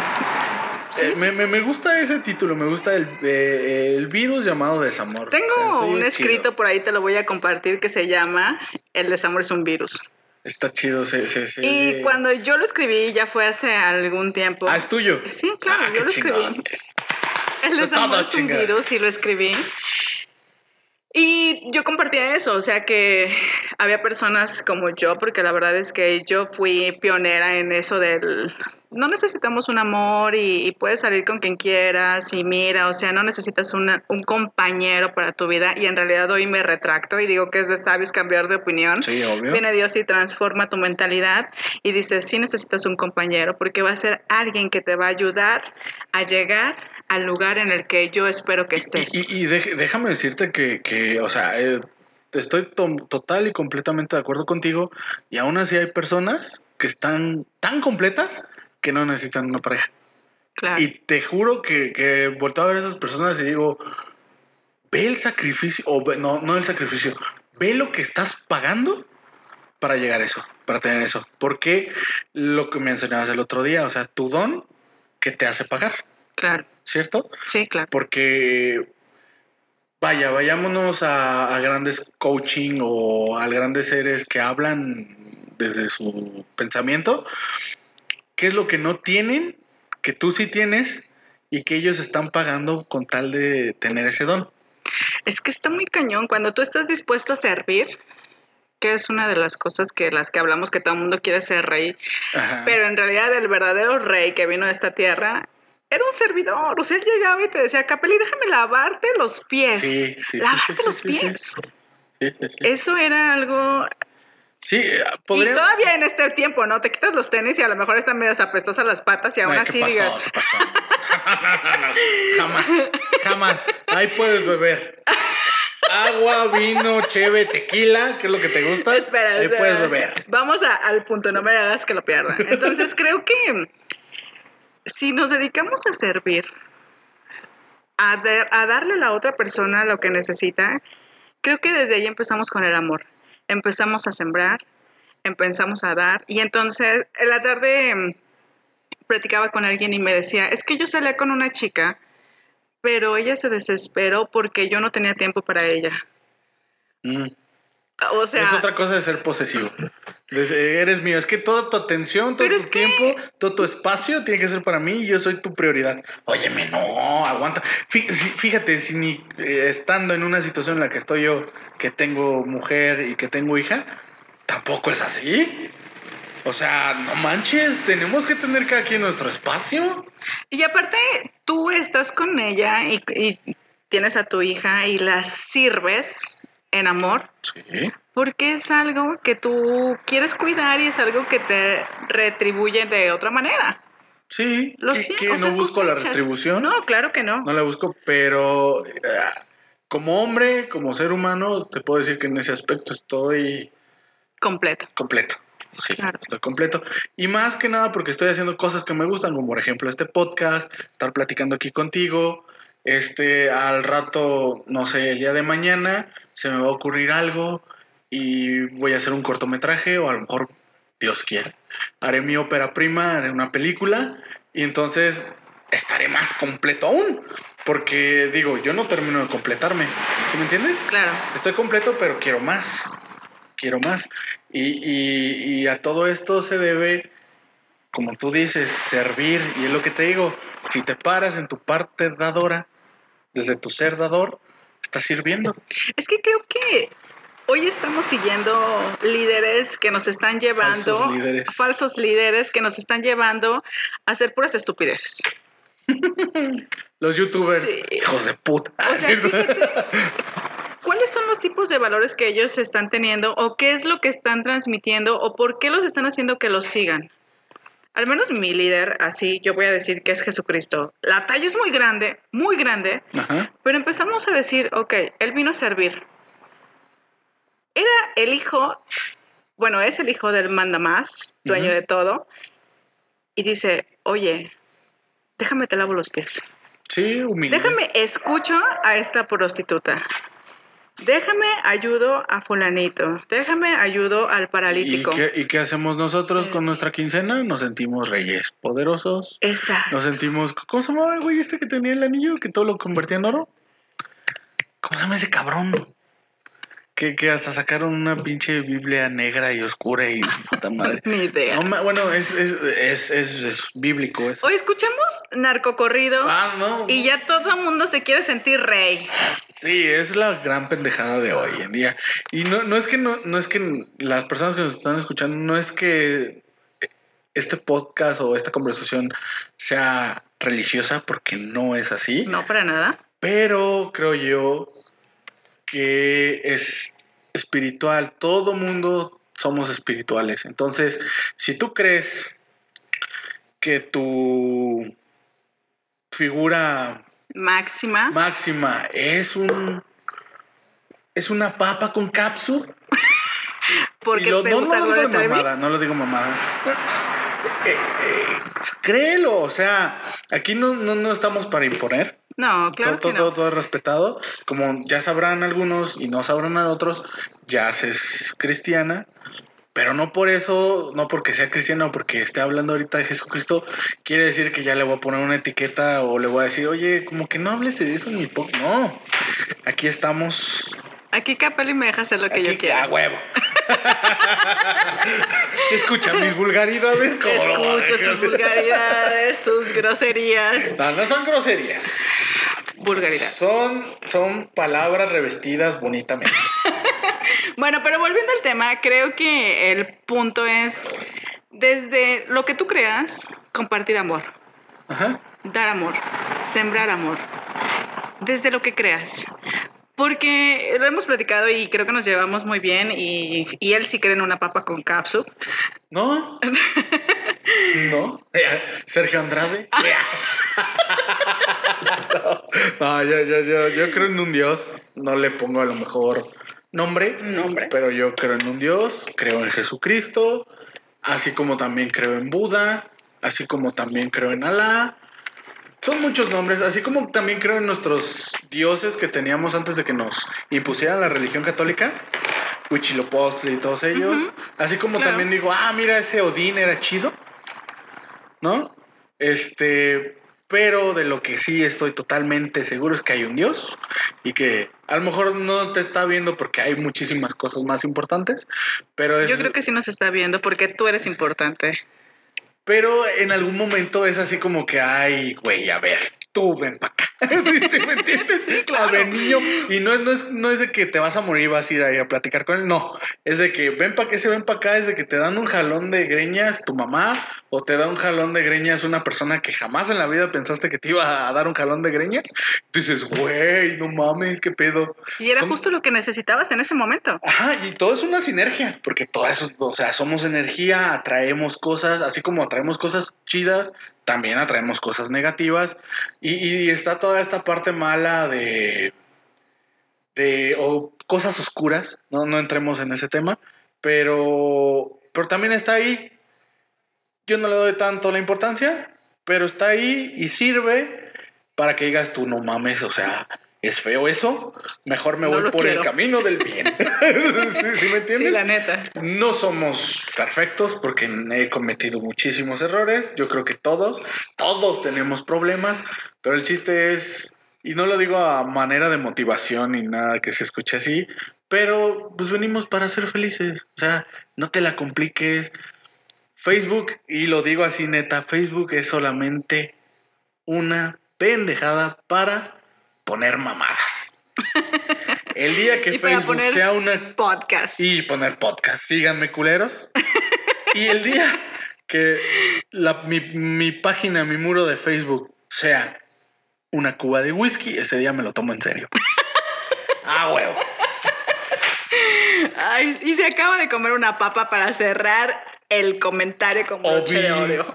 Sí, eh, sí, me, sí. me, gusta ese título, me gusta el, eh, el virus llamado desamor. Tengo o sea, un escrito chido. por ahí, te lo voy a compartir, que se llama El desamor es un virus. Está chido, sí, sí, sí. Y cuando yo lo escribí, ya fue hace algún tiempo. Ah, es tuyo. Sí, claro, ah, yo lo escribí. El desamor es un virus y lo escribí. Y yo compartía eso, o sea que había personas como yo, porque la verdad es que yo fui pionera en eso del, no necesitamos un amor y, y puedes salir con quien quieras y mira, o sea, no necesitas una, un compañero para tu vida y en realidad hoy me retracto y digo que es de sabios cambiar de opinión. Sí, obvio. Viene Dios y transforma tu mentalidad y dices, sí necesitas un compañero porque va a ser alguien que te va a ayudar a llegar al lugar en el que yo espero que estés. Y, y, y déjame decirte que, que o sea, eh, estoy to total y completamente de acuerdo contigo y aún así hay personas que están tan completas que no necesitan una pareja. Claro. Y te juro que, que vuelto a ver a esas personas y digo, ve el sacrificio, o ve, no, no el sacrificio, ve lo que estás pagando para llegar a eso, para tener eso. Porque lo que me enseñabas el otro día, o sea, tu don que te hace pagar. Claro. ¿Cierto? Sí, claro. Porque, vaya, vayámonos a, a grandes coaching o a grandes seres que hablan desde su pensamiento. ¿Qué es lo que no tienen, que tú sí tienes y que ellos están pagando con tal de tener ese don? Es que está muy cañón. Cuando tú estás dispuesto a servir, que es una de las cosas que las que hablamos que todo el mundo quiere ser rey, Ajá. pero en realidad el verdadero rey que vino a esta tierra era un servidor, o sea, él llegaba y te decía, Capelli, déjame lavarte los pies. Sí, sí, lavarte sí, los sí, pies. Sí, Eso era algo... Sí, podría... Y todavía en este tiempo, ¿no? Te quitas los tenis y a lo mejor están medias apestosas las patas y aún Ay, así digas... ¿Qué pasó? jamás, jamás. Ahí puedes beber. Agua, vino, cheve, tequila, ¿qué es lo que te gusta? Espera, Ahí espera. puedes beber. Vamos a, al punto, no me hagas que lo pierda. Entonces creo que si nos dedicamos a servir, a, a, darle a la otra persona lo que necesita, creo que desde ahí empezamos con el amor. Empezamos a sembrar, empezamos a dar. Y entonces, en la tarde platicaba con alguien y me decía, es que yo salía con una chica pero ella se desesperó porque yo no tenía tiempo para ella. Mm. O sea, es otra cosa de ser posesivo. Eres mío. Es que toda tu atención, todo tu que- tiempo, todo tu espacio tiene que ser para mí y yo soy tu prioridad. Óyeme, no, aguanta. Fíjate, si ni eh, estando en una situación en la que estoy yo, que tengo mujer y que tengo hija, tampoco es así. O sea, no manches, tenemos que tener cada quien nuestro espacio. y aparte tú estás con ella y, y tienes a tu hija y la sirves en amor. Sí. Porque es algo que tú quieres cuidar y es algo que te retribuye de otra manera. Sí, Lo que, sea, no busco la retribución. No, claro que no. No la busco, pero eh, como hombre, como ser humano, te puedo decir que en ese aspecto estoy Completo. completo. Sí, Claro. estoy completo. Y más que nada porque estoy haciendo cosas que me gustan, como por ejemplo este podcast, estar platicando aquí contigo. Este, al rato, no sé, el día de mañana se me va a ocurrir algo y voy a hacer un cortometraje o a lo mejor, Dios quiera, haré mi ópera prima, haré una película y entonces estaré más completo aún. Porque digo, yo no termino de completarme. ¿Sí me entiendes? Claro. Estoy completo, pero quiero más. Quiero más. Y, y- y a todo esto se debe, como tú dices, servir. Y es lo que te digo, si te paras en tu parte dadora, desde tu ser dador, estás sirviendo. Es que creo que hoy estamos siguiendo líderes que nos están llevando, Falsos líderes. falsos líderes que nos están llevando a hacer puras estupideces. Los youtubers, Sí. hijos de puta. O sea, ¿cierto? fíjate, ¿cuáles son los tipos de valores que ellos están teniendo o qué es lo que están transmitiendo o por qué los están haciendo que los sigan? Al menos mi líder, así yo voy a decir que es Jesucristo. La talla es muy grande, muy grande, Ajá. pero empezamos a decir, ok, él vino a servir. Era el hijo, bueno, es el hijo del manda más, dueño de todo, y dice, oye, déjame te lavo los pies. Sí, humilde. Déjame escucho a esta prostituta. Déjame ayudo a fulanito. Déjame ayudo al ¿Y paralítico. qué, y qué hacemos nosotros Sí. con nuestra quincena? Nos sentimos reyes poderosos. Exacto. Nos sentimos. ¿Cómo se llamaba el güey este que tenía el anillo? Que todo lo convertía en oro. ¿Cómo se llama ese cabrón? Que, que hasta sacaron una pinche Biblia negra y oscura y su puta madre. Ni idea. No, bueno, es, es, es, es, es bíblico eso. Hoy escuchamos narcocorridos Ah, no. y ya todo el mundo se quiere sentir rey. Sí, es la gran pendejada de hoy en día. Y no, no es que no, no es que las personas que nos están escuchando, no es que este podcast o esta conversación sea religiosa, porque no es así. No, para nada. Pero creo yo que es espiritual. Todo mundo somos espirituales. Entonces, si tú crees que tu figura Máxima. máxima es un es una papa con cápsula porque lo- te no, gusta no lo digo de mamada, no lo digo mamada. Eh, eh, créelo, o sea, aquí no, no, no estamos para imponer. No, claro todo, que todo, no. todo es respetado. Como ya sabrán algunos y no sabrán a otros, ya es cristiana. Pero no por eso, no porque sea cristiana o porque esté hablando ahorita de Jesucristo, quiere decir que ya le voy a poner una etiqueta o le voy a decir, oye, como que no hables de eso ni poco. No, aquí estamos. Aquí Capelli me deja hacer lo que aquí, yo quiera. A huevo. Se escuchan mis vulgaridades como Escucho sus vulgaridades, sus groserías. No, no son groserías. Vulgaridades. Son, son palabras revestidas bonitamente. Bueno, pero volviendo al tema, creo que el punto es, desde lo que tú creas, compartir amor, Ajá. dar amor, sembrar amor, desde lo que creas. Porque lo hemos platicado y creo que nos llevamos muy bien y, y él sí cree en una papa con cápsula. ¿No? ¿No? Sergio Andrade. no, yo, yo, yo, yo creo en un Dios. No le pongo a lo mejor nombre, Nombre. pero yo creo en un Dios, creo en Jesucristo, así como también creo en Buda, así como también creo en Alá. Son muchos nombres, así como también creo en nuestros dioses que teníamos antes de que nos impusieran la religión católica, Huitzilopochtli y todos ellos. Así como Claro. también digo, ah, mira, ese Odín era chido, ¿no? Este, pero de lo que sí estoy totalmente seguro es que hay un Dios y que a lo mejor no te está viendo porque hay muchísimas cosas más importantes, pero es, Yo creo que sí nos está viendo porque tú eres importante. Pero en algún momento es así como que, ay, güey, a ver, tú ven para acá. ¿Sí, sí me entiendes? A ver, niño. Y no es, no, es, no es de que te vas a morir y vas a ir a, ir a platicar con él, no. Es de que ven para qué se ven para acá, es de que te dan un jalón de greñas tu mamá o te da un jalón de greñas una persona que jamás en la vida pensaste que te iba a dar un jalón de greñas. Tú dices, güey, no mames, qué pedo. Y era Son- justo lo que necesitabas en ese momento. Ajá, y todo es una sinergia, porque todo eso, o sea, somos energía, atraemos cosas, así como atraemos cosas chidas, también atraemos cosas negativas, y, y está toda esta parte mala de, de, o cosas oscuras, no, no entremos en ese tema, pero, pero también está ahí, yo no le doy tanto la importancia, pero está ahí y sirve para que digas tú, no mames, o sea, es feo eso, mejor me No voy por el camino del bien. ¿Sí, sí me entiendes? Sí, la neta. No somos perfectos porque he cometido muchísimos errores. Yo creo que todos, todos tenemos problemas, pero el chiste es, y no lo digo a manera de motivación ni nada que se escuche así, pero pues venimos para ser felices. O sea, no te la compliques. Facebook, y lo digo así neta, Facebook es solamente una pendejada para poner mamadas. El día que Y Facebook poner sea una Podcast. y poner podcast. Síganme, culeros. y el día que la- mi, mi página, mi muro de Facebook sea una cuba de whisky, ese día me lo tomo en serio. ah, huevo. Ay, y se acaba de comer una papa para cerrar el comentario con broche de oro.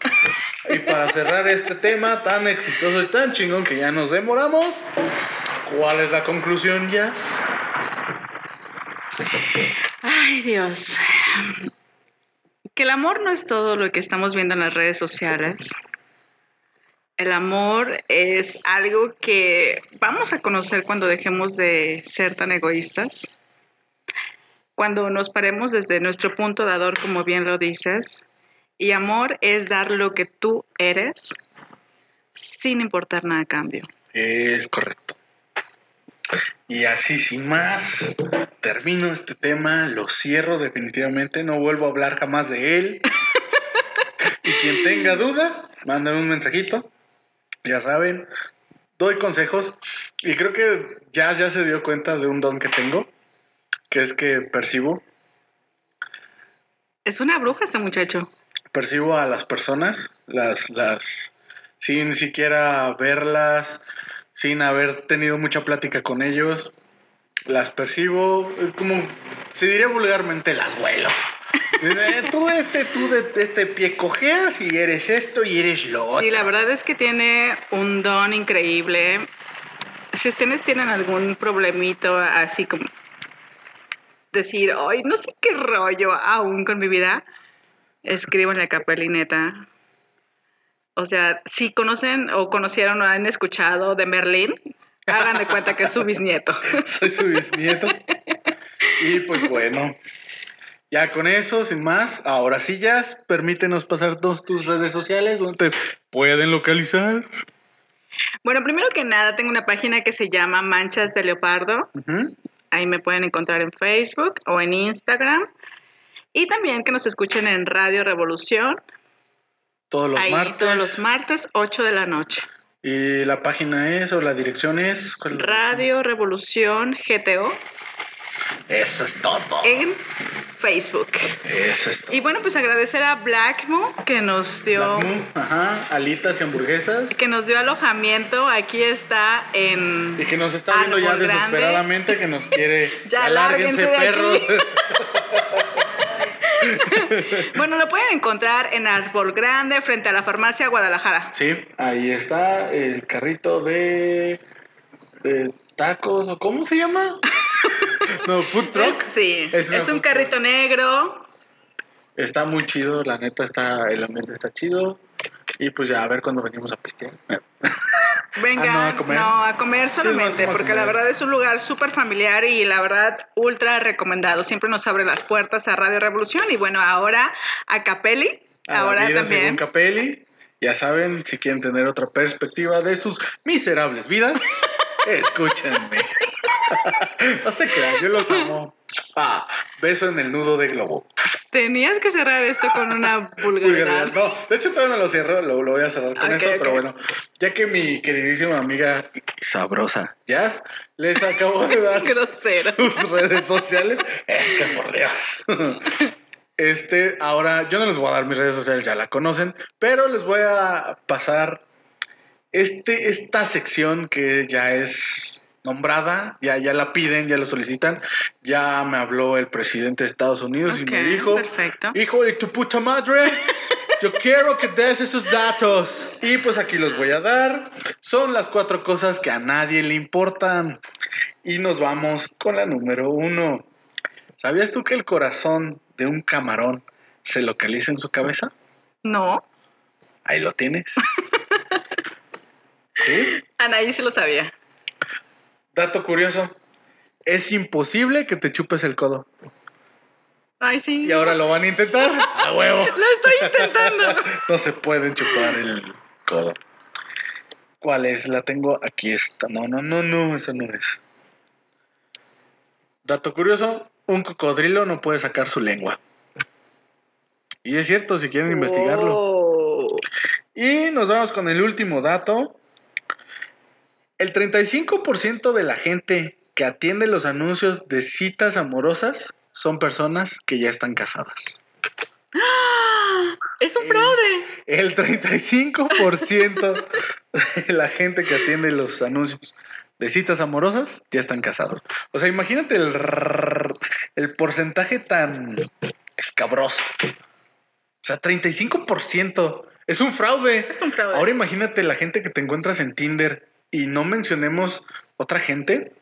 Y para cerrar este tema tan exitoso y tan chingón que ya nos demoramos, ¿cuál es la conclusión, ya? Ay, Dios. Que el amor no es todo lo que estamos viendo en las redes sociales. El amor es algo que vamos a conocer cuando dejemos de ser tan egoístas. Cuando nos paremos desde nuestro punto dador, como bien lo dices. Y amor es dar lo que tú eres sin importar nada a cambio. Es correcto. Y así, sin más, termino este tema, lo cierro definitivamente, no vuelvo a hablar jamás de él. y quien tenga dudas, mándame un mensajito. Ya saben, doy consejos. Y creo que ya, ya se dio cuenta de un don que tengo, que es que percibo, Es una bruja este muchacho. percibo a las personas, las, las, sin siquiera verlas, sin haber tenido mucha plática con ellos, las percibo, eh, como se diría vulgarmente, las vuelo. Eh, tú este, tú de este pie cojeas y eres esto y eres lo otro. Sí, la verdad es que tiene un don increíble. Si ustedes tienen algún problemito así como decir, ay, no sé qué rollo aún con mi vida, escriban a Capelineta. O sea, si conocen o conocieron o han escuchado de Merlín, hagan de cuenta que es su bisnieto. Soy su bisnieto. Y pues bueno, ya con eso, sin más, ahora sí ya, permítenos pasar todas tus redes sociales donde te pueden localizar. Bueno, primero que nada, tengo una página que se llama Manchas de Leopardo. Ujú. Ahí me pueden encontrar en Facebook o en Instagram. Y también que nos escuchen en Radio Revolución. Todos los ahí martes. todos los martes, 8 de la noche. Y la página es o la dirección es. ¿cuál es la Radio Revolución GTO? Eso es todo. en Facebook. Eso es todo. Y bueno, pues agradecer a Blackmo que nos dio Black Moon, ajá, alitas y hamburguesas. que nos dio alojamiento. Aquí está en Y que nos está viendo ya Grande. desesperadamente, que nos quiere. Ya, lárguense de aquí. perros. Bueno, lo pueden encontrar en Árbol Grande frente a la farmacia Guadalajara. sí, ahí está el carrito de. de tacos, o ¿cómo se llama? no, food truck. Es- sí, Es un carrito negro. Está muy chido, la neta está, el ambiente está chido. Y pues ya a ver cuando venimos a pistear. Venga, Ah, no, a comer. no, a comer solamente, porque la verdad es un lugar súper familiar y la verdad ultra recomendado. Siempre nos abre las puertas a Radio Revolución y bueno, ahora a Capelli, A ahora vida también. según Capelli. Ya saben, si quieren tener otra perspectiva de sus miserables vidas, escúchenme. no se crean, yo los amo. Ah, beso en el nudo de globo. Tenías que cerrar esto con una vulgaridad. Vulgaridad. No, de hecho todavía no lo cierro, lo, lo voy a cerrar con esto, pero bueno, ya que mi queridísima amiga sabrosa Jazz les acabo de dar sus redes sociales, es que por Dios. Este, ahora yo no les voy a dar mis redes sociales, ya la conocen, pero les voy a pasar este, esta sección que ya es nombrada, ya, ya la piden, ya la solicitan. Ya me habló el presidente de Estados Unidos y me dijo, Perfecto. hijo de tu puta madre, yo quiero que des esos datos. Y pues aquí los voy a dar. Son las cuatro cosas que a nadie le importan. Y nos vamos con la número uno. ¿Sabías tú que el corazón de un camarón se localiza en su cabeza? No. Ahí lo tienes. ¿Sí? Anaí sí lo sabía. Dato curioso. Es imposible que te chupes el codo. Ay, sí. Y ahora lo van a intentar. A huevo. Lo estoy intentando. No se pueden chupar el codo. ¿Cuál es? La tengo aquí esta. No, no, no, no, esa no es. Dato curioso, un cocodrilo no puede sacar su lengua. Y es cierto, si quieren investigarlo. Oh. Y nos vamos con el último dato. El 35% de la gente que atiende los anuncios de citas amorosas son personas que ya están casadas. ¡Ah! Es un fraude. El 35% de la gente que atiende los anuncios de citas amorosas ya están casados. O sea, imagínate el, el porcentaje tan escabroso. O sea, 35%. Es un fraude. Es un fraude. Ahora imagínate la gente que te encuentras en Tinder y no mencionemos otra gente.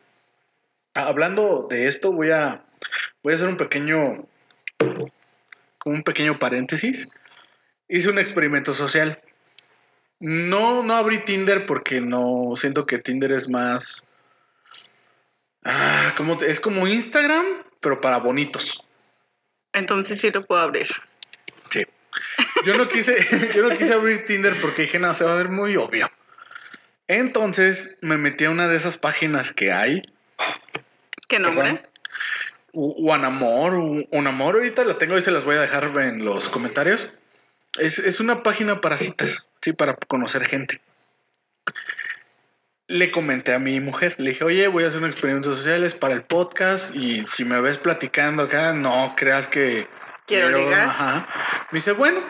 Ah, Hablando de esto, voy a, voy a hacer un pequeño, un pequeño paréntesis. Hice un experimento social. No, no abrí Tinder porque no siento que Tinder es más, ah, como es como Instagram, pero para bonitos. Entonces sí lo puedo abrir. Sí. Yo no quise, yo no quise abrir Tinder porque dije, no, se va a ver muy obvio. Entonces me metí a una de esas páginas que hay. ¿Qué nombre? perdón, U- Uanamor, U- Unamor, ahorita la tengo y se las voy a dejar en los comentarios. Es, es una página para citas, sí, para conocer gente. Le comenté a mi mujer, le dije, oye, voy a hacer un experimento social, es para el podcast y si me ves platicando acá, no creas que Quiero ligar. Ajá. Me dice, bueno.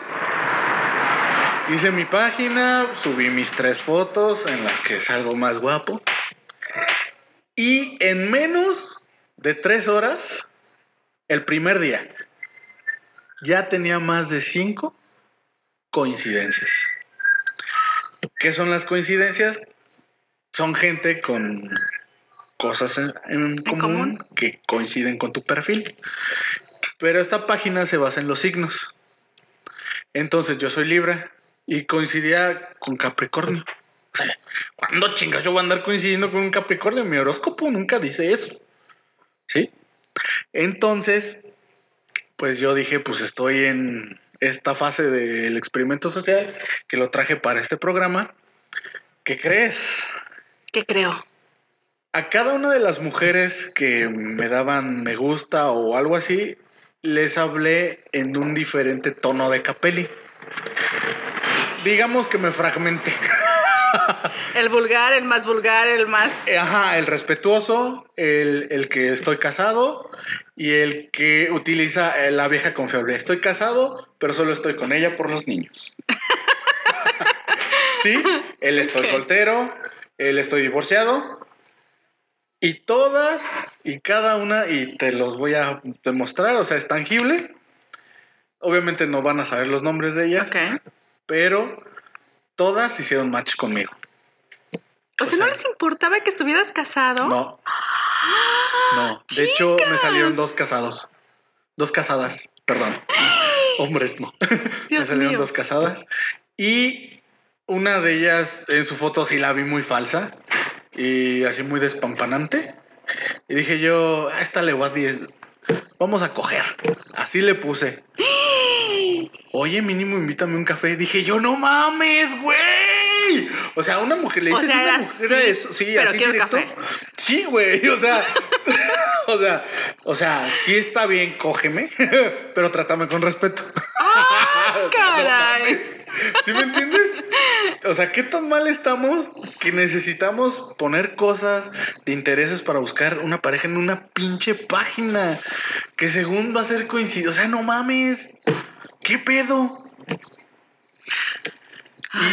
Hice mi página, subí mis tres fotos en las que salgo más guapo. Y en menos de tres horas, el primer día, ya tenía más de cinco coincidencias. ¿Qué son las coincidencias? Son gente con cosas en, en común, común. que coinciden con tu perfil. Pero esta página se basa en los signos. Entonces yo soy Libra y coincidía con Capricornio. ¿Cuándo chingas yo voy a andar coincidiendo con un Capricornio? Mi horóscopo nunca dice eso. ¿Sí? Entonces, pues yo dije, pues estoy en esta fase del experimento social que lo traje para este programa. ¿Qué crees? ¿Qué creo? A cada una de las mujeres que me daban me gusta o algo así, les hablé en un diferente tono de capelli. Digamos que me fragmenté. El vulgar, el más vulgar, el más... Ajá, el respetuoso, el, el que estoy casado y el que utiliza eh, la vieja confiable. Estoy casado, pero solo estoy con ella por los niños. sí, él estoy soltero, él estoy divorciado. Y todas y cada una, y te los voy a demostrar, o sea, es tangible. Obviamente no van a saber los nombres de ellas, Ok. Pero todas hicieron match conmigo. O O sea, ¿no les importaba que estuvieras casado? No, no. De hecho, me salieron dos casados. Dos casadas, perdón. Hombres no. me salieron mío. dos casadas. Y una de ellas en su foto sí la vi muy falsa y así muy despampanante. Y dije yo, a esta le voy a vamos a coger. Así le puse. oye, mínimo invítame un café. Dije yo, no mames, güey. O sea, una mujer le O dices sea, a una mujer sí, eso, sí, pero así directo. café. Sí, güey, o sea, o sea, o sea, sí está bien, cógeme, pero trátame con respeto. ¡Ah, caray! ¿Sí me entiendes? O sea, ¿qué tan mal estamos que necesitamos poner cosas de intereses para buscar una pareja en una pinche página que según va a ser coincidir? O sea, no mames. ¿Qué pedo?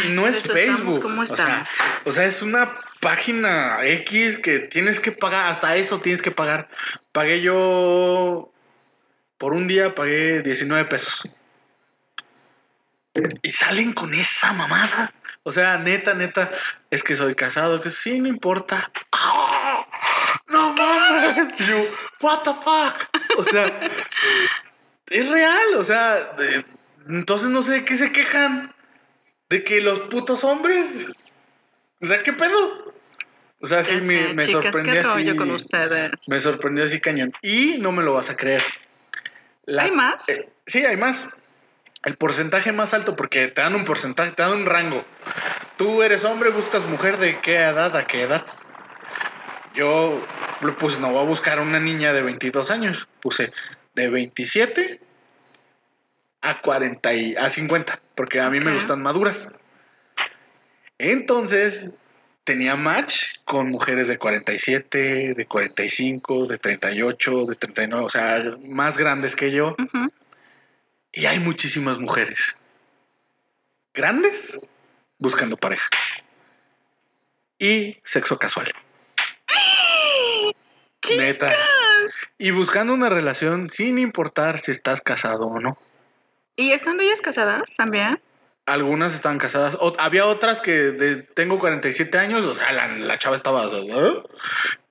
Y no es pues Facebook. como o, sea, o sea, es una página X que tienes que pagar, hasta eso tienes que pagar. Pagué yo, por un día pagué 19 pesos. Y salen con esa mamada. O sea, neta, neta, es que soy casado, que sí, no importa. ¡Ah! No mames. Yo, what the fuck. O sea, es real, o sea, de- entonces no sé de qué se quejan. De que los putos hombres. O sea, ¿qué pedo? O sea, sí me, me chicas, así. con. Me sorprendió así cañón. Y no me lo vas a creer. La- ¿Hay más? eh, sí, hay más. El porcentaje más alto, porque te dan un porcentaje, te dan un rango. Tú eres hombre, buscas mujer de qué edad a qué edad. Yo pues no voy a buscar una niña de 22 años. Puse de 27 a 40 y a 50, porque a mí me gustan maduras. Entonces, tenía match con mujeres de 47, de 45, de 38, de 39, o sea, más grandes que yo. Y hay muchísimas mujeres grandes buscando pareja. Y sexo casual. Neta. Y buscando una relación sin importar si estás casado o no. ¿Y estando ellas casadas también? Algunas estaban casadas. O- había otras que de, tengo 47 años, o sea, la, la chava estaba... ¿eh?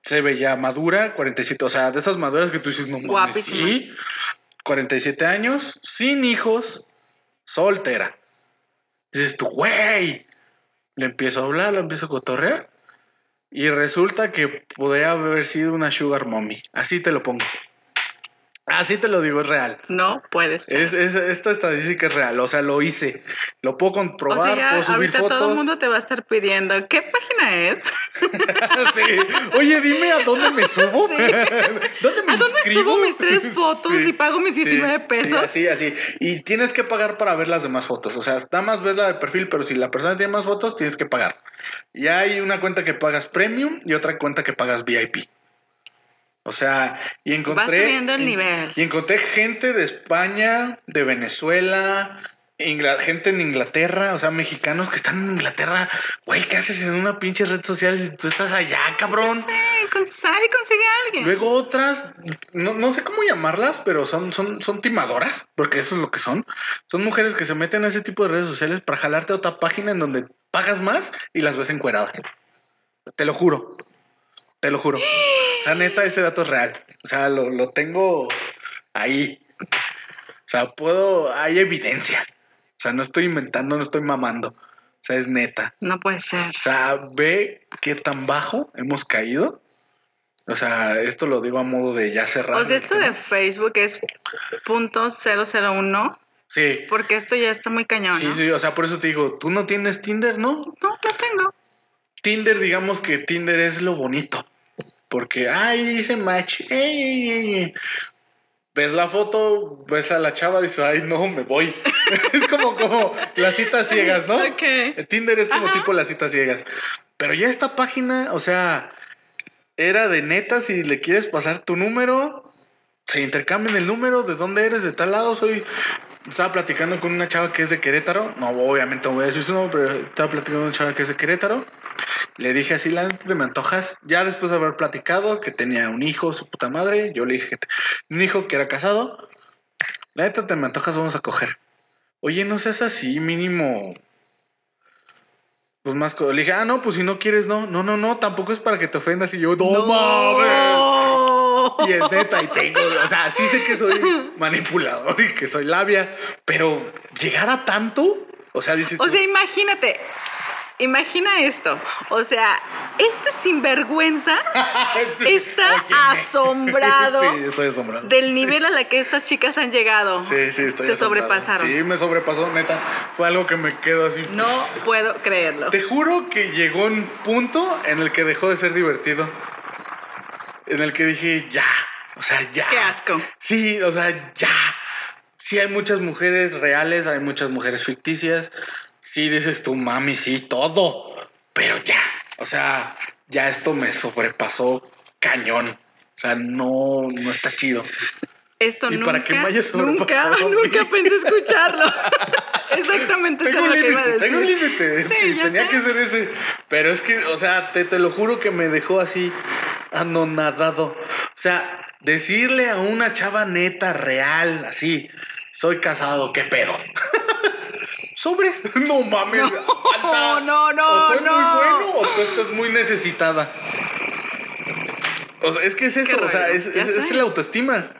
Se veía madura, 47, o sea, de esas maduras que tú dices, no mames, sí. 47 años, sin hijos, soltera. Dices tú, güey. Le empiezo a hablar, le empiezo a cotorrear. Y resulta que podría haber sido una sugar mommy. Así te lo pongo. Así te lo digo, es real. No puede ser. Es, es- esta estadística es real, o sea, lo hice. Lo puedo o comprobar, sea, ya puedo subir ahorita fotos. todo el mundo te va a estar pidiendo, ¿qué página es? Sí. Oye, dime a dónde me subo. Sí. ¿Dónde me ¿A dónde inscribo? subo mis tres fotos Sí, y pago mis sí, 19 sí, pesos? así, así. Y tienes que pagar para ver las demás fotos. O sea, nada más ves la de perfil, pero si la persona tiene más fotos, tienes que pagar. Y hay una cuenta que pagas premium y otra cuenta que pagas VIP. O sea, y encontré. subiendo el en- nivel. Y encontré gente de España, de Venezuela, gente en Inglaterra, o sea, mexicanos que están en Inglaterra. Güey, ¿qué haces en una pinche red social si tú estás allá, cabrón? Sí, con sal y consigue a alguien. Luego otras, no, no sé cómo llamarlas, pero son, son, son timadoras, porque eso es lo que son. Son mujeres que se meten a ese tipo de redes sociales para jalarte a otra página en donde pagas más y las ves encueradas. Te lo juro. Te lo juro. O sea, neta, ese dato es real. O sea, lo, lo tengo ahí. O sea, puedo, hay evidencia. O sea, no estoy inventando, no estoy mamando. O sea, es neta. No puede ser. O sea, ve qué tan bajo hemos caído. O sea, esto lo digo a modo de ya cerrar. O sea, esto de Facebook es punto .001 Sí, porque esto ya está muy cañón, sí, ¿no? sí. O sea, por eso te digo, ¿tú no tienes Tinder? No. No, no tengo. Tinder, digamos que Tinder es lo bonito. Porque, ay, dice match. ey, ey, ey, ey. Ves la foto, ves a la chava, dices, ay, no, me voy. es como, como las citas ciegas, ¿no? Ok. Tinder es como Ajá. tipo las citas ciegas. Pero ya esta página, o sea, era de neta, si le quieres pasar tu número, se intercambian el número, de dónde eres, de tal lado, soy... Estaba platicando con una chava que es de Querétaro, no, obviamente no voy a decir su nombre, pero estaba platicando con una chava que es de Querétaro. Le dije así, la neta, te me antojas. Ya después de haber platicado que tenía un hijo, su puta madre, yo le dije que te- un hijo que era casado. La neta, te me antojas, vamos a coger. Oye, no seas así, mínimo. Pues más. Le dije, ah, no, pues si no quieres, no. No, no, no, tampoco es para que te ofendas. Y yo, no, mames. Y es neta, y tengo, o sea, sí sé que soy manipulador y que soy labia, pero llegar a tanto, o sea, dices, O tú, sea, imagínate. Imagina esto. O sea, este sinvergüenza está asombrado Sí, estoy asombrado. del nivel a la que estas chicas han llegado. Sí, sí, estoy Te asombrado. sobrepasaron. Sí, me sobrepasó, neta. Fue algo que me quedó así. No puedo creerlo. Te juro que llegó un punto en el que dejó de ser divertido. En el que dije, ya. O sea, ya. Qué asco. Sí, o sea, ya. Sí, hay muchas mujeres reales, hay muchas mujeres ficticias. Sí, dices tú, mami, sí, todo. Pero ya. O sea, ya esto me sobrepasó cañón. O sea, no, no está chido. Esto Y nunca, para que me haya nunca, nunca pensé escucharlo. Exactamente Tengo un límite, tengo un límite. Sí, tenía sé. que ser ese. Pero es que, o sea, te, te lo juro que me dejó así anonadado. O sea, decirle a una chava neta, real, así, soy casado, ¿qué pedo? ¿Sobres? No mames. aguanta. no, no, O soy no. muy bueno o tú estás muy necesitada. O sea, es que es eso, o sea, es, es- es la autoestima.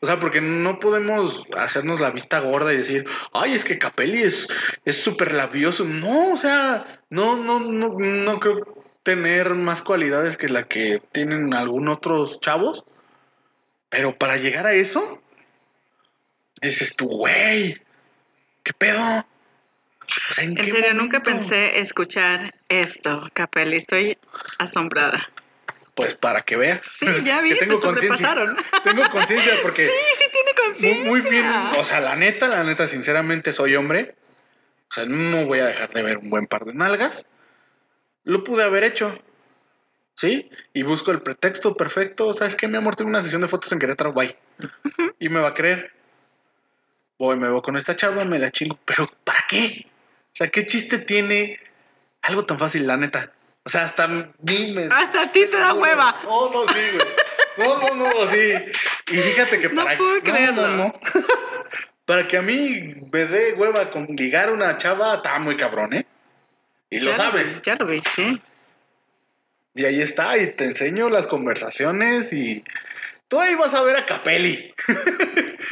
O sea, porque no podemos hacernos la vista gorda y decir, ay, es que Capelli es es súper labioso. No, o sea, no, no, no, no creo tener más cualidades que la que tienen algunos otros chavos. Pero para llegar a eso, dices tú, güey, ¿qué pedo? O sea, ¿en, serio, nunca pensé escuchar esto, Capelli. Estoy asombrada. Pues para que veas. Sí, ya vi, que tengo te conciencia. Tengo conciencia porque Sí, sí tiene conciencia. muy bien. O sea, la neta, la neta, sinceramente soy hombre. O sea, no voy a dejar de ver un buen par de nalgas. Lo pude haber hecho. ¿Sí? Y busco el pretexto perfecto. ¿Sabes qué, mi amor? Tengo una sesión de fotos en Querétaro. Bye. Y me va a creer. Voy, me voy con esta chava, me la chingo. ¿Pero para qué? O sea, ¿qué chiste tiene algo tan fácil, la neta? O sea, hasta a mí me... Hasta a ti te da hueva. No, no, sí, güey. No, no, no, sí. Y fíjate que No para... puedo creerlo. No, no, para que a mí me dé hueva con ligar a una chava, está muy cabrón, ¿eh? Y lo sabes. Ya lo vi, sí. Y ahí está, y te enseño las conversaciones y... Tú ahí vas a ver a Capelli.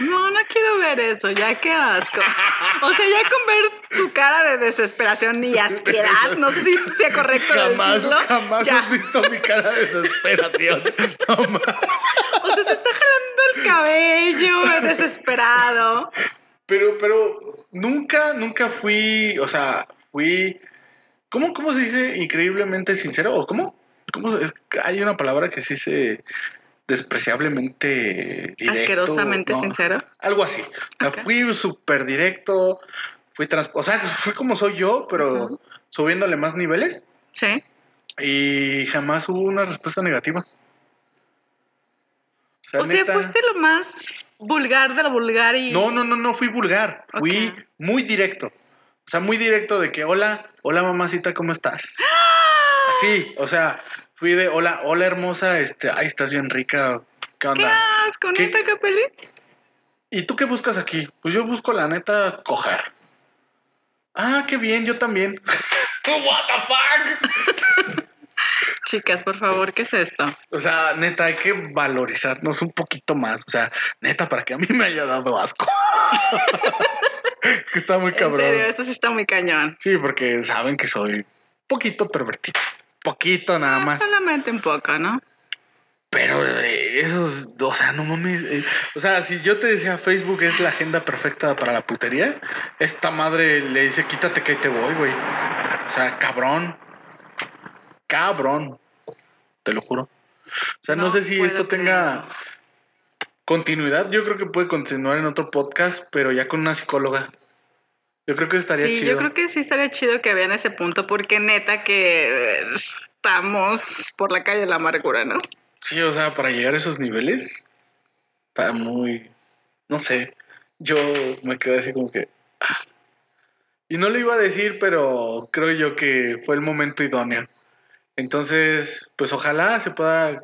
No, no quiero ver eso, ya qué asco. O sea, ya con ver tu cara de desesperación y asquedad, no sé si sea correcto Jamás, decirlo. jamás ya. has visto mi cara de desesperación. No, O sea, se está jalando el cabello, desesperado. Pero, pero nunca, nunca fui, o sea, fui, ¿cómo, cómo se dice? Increíblemente sincero, ¿o cómo? ¿Cómo se- es, hay una palabra que se dice despreciablemente directo. Asquerosamente ¿no? sincero. Algo así. O sea, fui súper directo, fui trans, o sea, fui como soy yo, pero subiéndole más niveles Sí. y jamás hubo una respuesta negativa. O sea, neta- fuiste lo más vulgar de lo vulgar y. No, no, no, no fui vulgar. Fui muy directo. O sea, muy directo de que, hola, hola mamacita, ¿cómo estás? ¡Ah! Así, o sea, fui de, hola, hola hermosa, este, ay, estás bien rica, ¿qué ¿Qué onda? asco, ¿Qué? neta, Capelli? ¿Y tú qué buscas aquí? Pues yo busco la neta coger. Ah, qué bien, yo también. What the fuck? Chicas, por favor, ¿qué es esto? O sea, neta, hay que valorizarnos un poquito más. O sea, neta, para que a mí me haya dado asco. que está muy En cabrón. serio, esto sí está muy cañón. Sí, porque saben que soy poquito pervertido. Poquito nada más. Solamente un poco, ¿no? Pero eh, esos, o sea, no mames. eh, o sea, si yo te decía Facebook es la agenda perfecta para la putería, esta madre le dice quítate que ahí te voy, güey. O sea, cabrón. Cabrón. Te lo juro. O sea, no, No sé si esto tenga continuidad. Yo creo que puede continuar en otro podcast, pero ya con una psicóloga. Yo creo que estaría sí, chido. yo creo que sí estaría chido que vean ese punto, porque neta que estamos por la calle de la amargura, ¿no? Sí, o sea, para llegar a esos niveles, está muy, no sé, yo me quedé así como que... ah. Y no lo iba a decir, pero creo yo que fue el momento idóneo. Entonces, pues ojalá se pueda,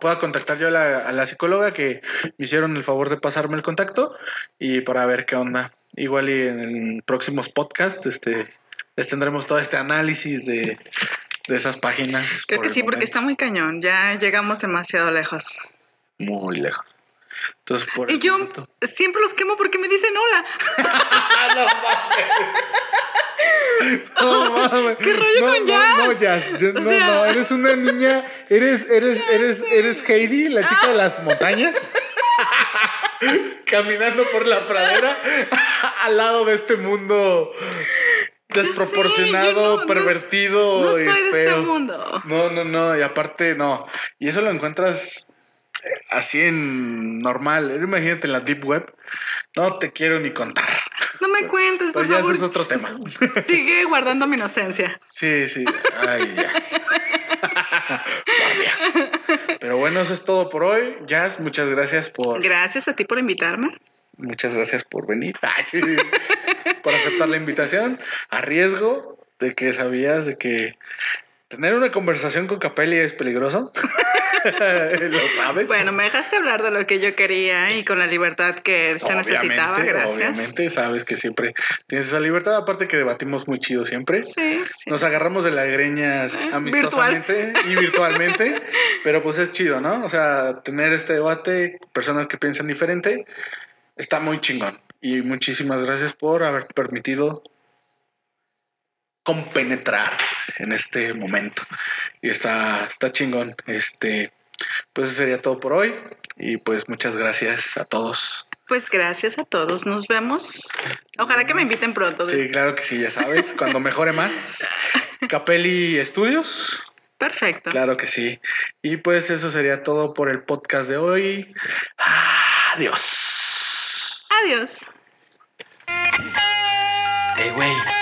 pueda contactar yo a la, a la psicóloga que me hicieron el favor de pasarme el contacto y para ver qué onda. Igual y en el próximos podcasts este, les tendremos todo este análisis de, de esas páginas. Creo que sí, porque momento. está muy cañón. Ya llegamos demasiado lejos. muy lejos. Entonces, por Y yo momento- siempre los quemo porque me dicen hola. no mames. No mames. ¿Qué rollo no, con Jazz? No, No, Jazz, yo- no, sea- no, eres una niña, eres, eres, eres, eres Heidi, la chica de las montañas, caminando por la pradera al lado de este mundo desproporcionado, no- no- pervertido No y soy de feo. este mundo. No, no, no, y aparte no. Y eso lo encuentras eh, así en normal. Imagínate en la deep web. No te quiero ni contar. No me cuentes, por Pero ya favor. es otro tema. Sigue guardando mi inocencia. Sí, sí. Ay. Por Dios. Pero bueno, eso es todo por hoy. Jazz, muchas gracias por Gracias a ti por invitarme. muchas gracias por venir. Ay, sí. Por aceptar la invitación. A riesgo de que sabías de que tener una conversación con Capelli es peligroso. ¿Lo sabes? Bueno, me dejaste hablar de lo que yo quería y con la libertad que se necesitaba. Gracias. Obviamente, sabes que siempre tienes esa libertad. Aparte que debatimos muy chido siempre. Sí, sí. Nos agarramos de las greñas Eh, amistosamente y virtualmente, pero pues es chido, ¿no? O sea, tener este debate, personas que piensan diferente, está muy chingón. Y muchísimas gracias por haber permitido compenetrar en este momento. Y está, está chingón. Este, pues eso sería todo por hoy. Y pues muchas gracias a todos. Pues gracias a todos. Nos vemos. Ojalá que me inviten pronto. Sí, claro que sí, ya sabes, cuando mejore más. Capelli Estudios. Perfecto. Claro que sí. Y pues eso sería todo por el podcast de hoy. Adiós. Adiós. ¡Ey, güey!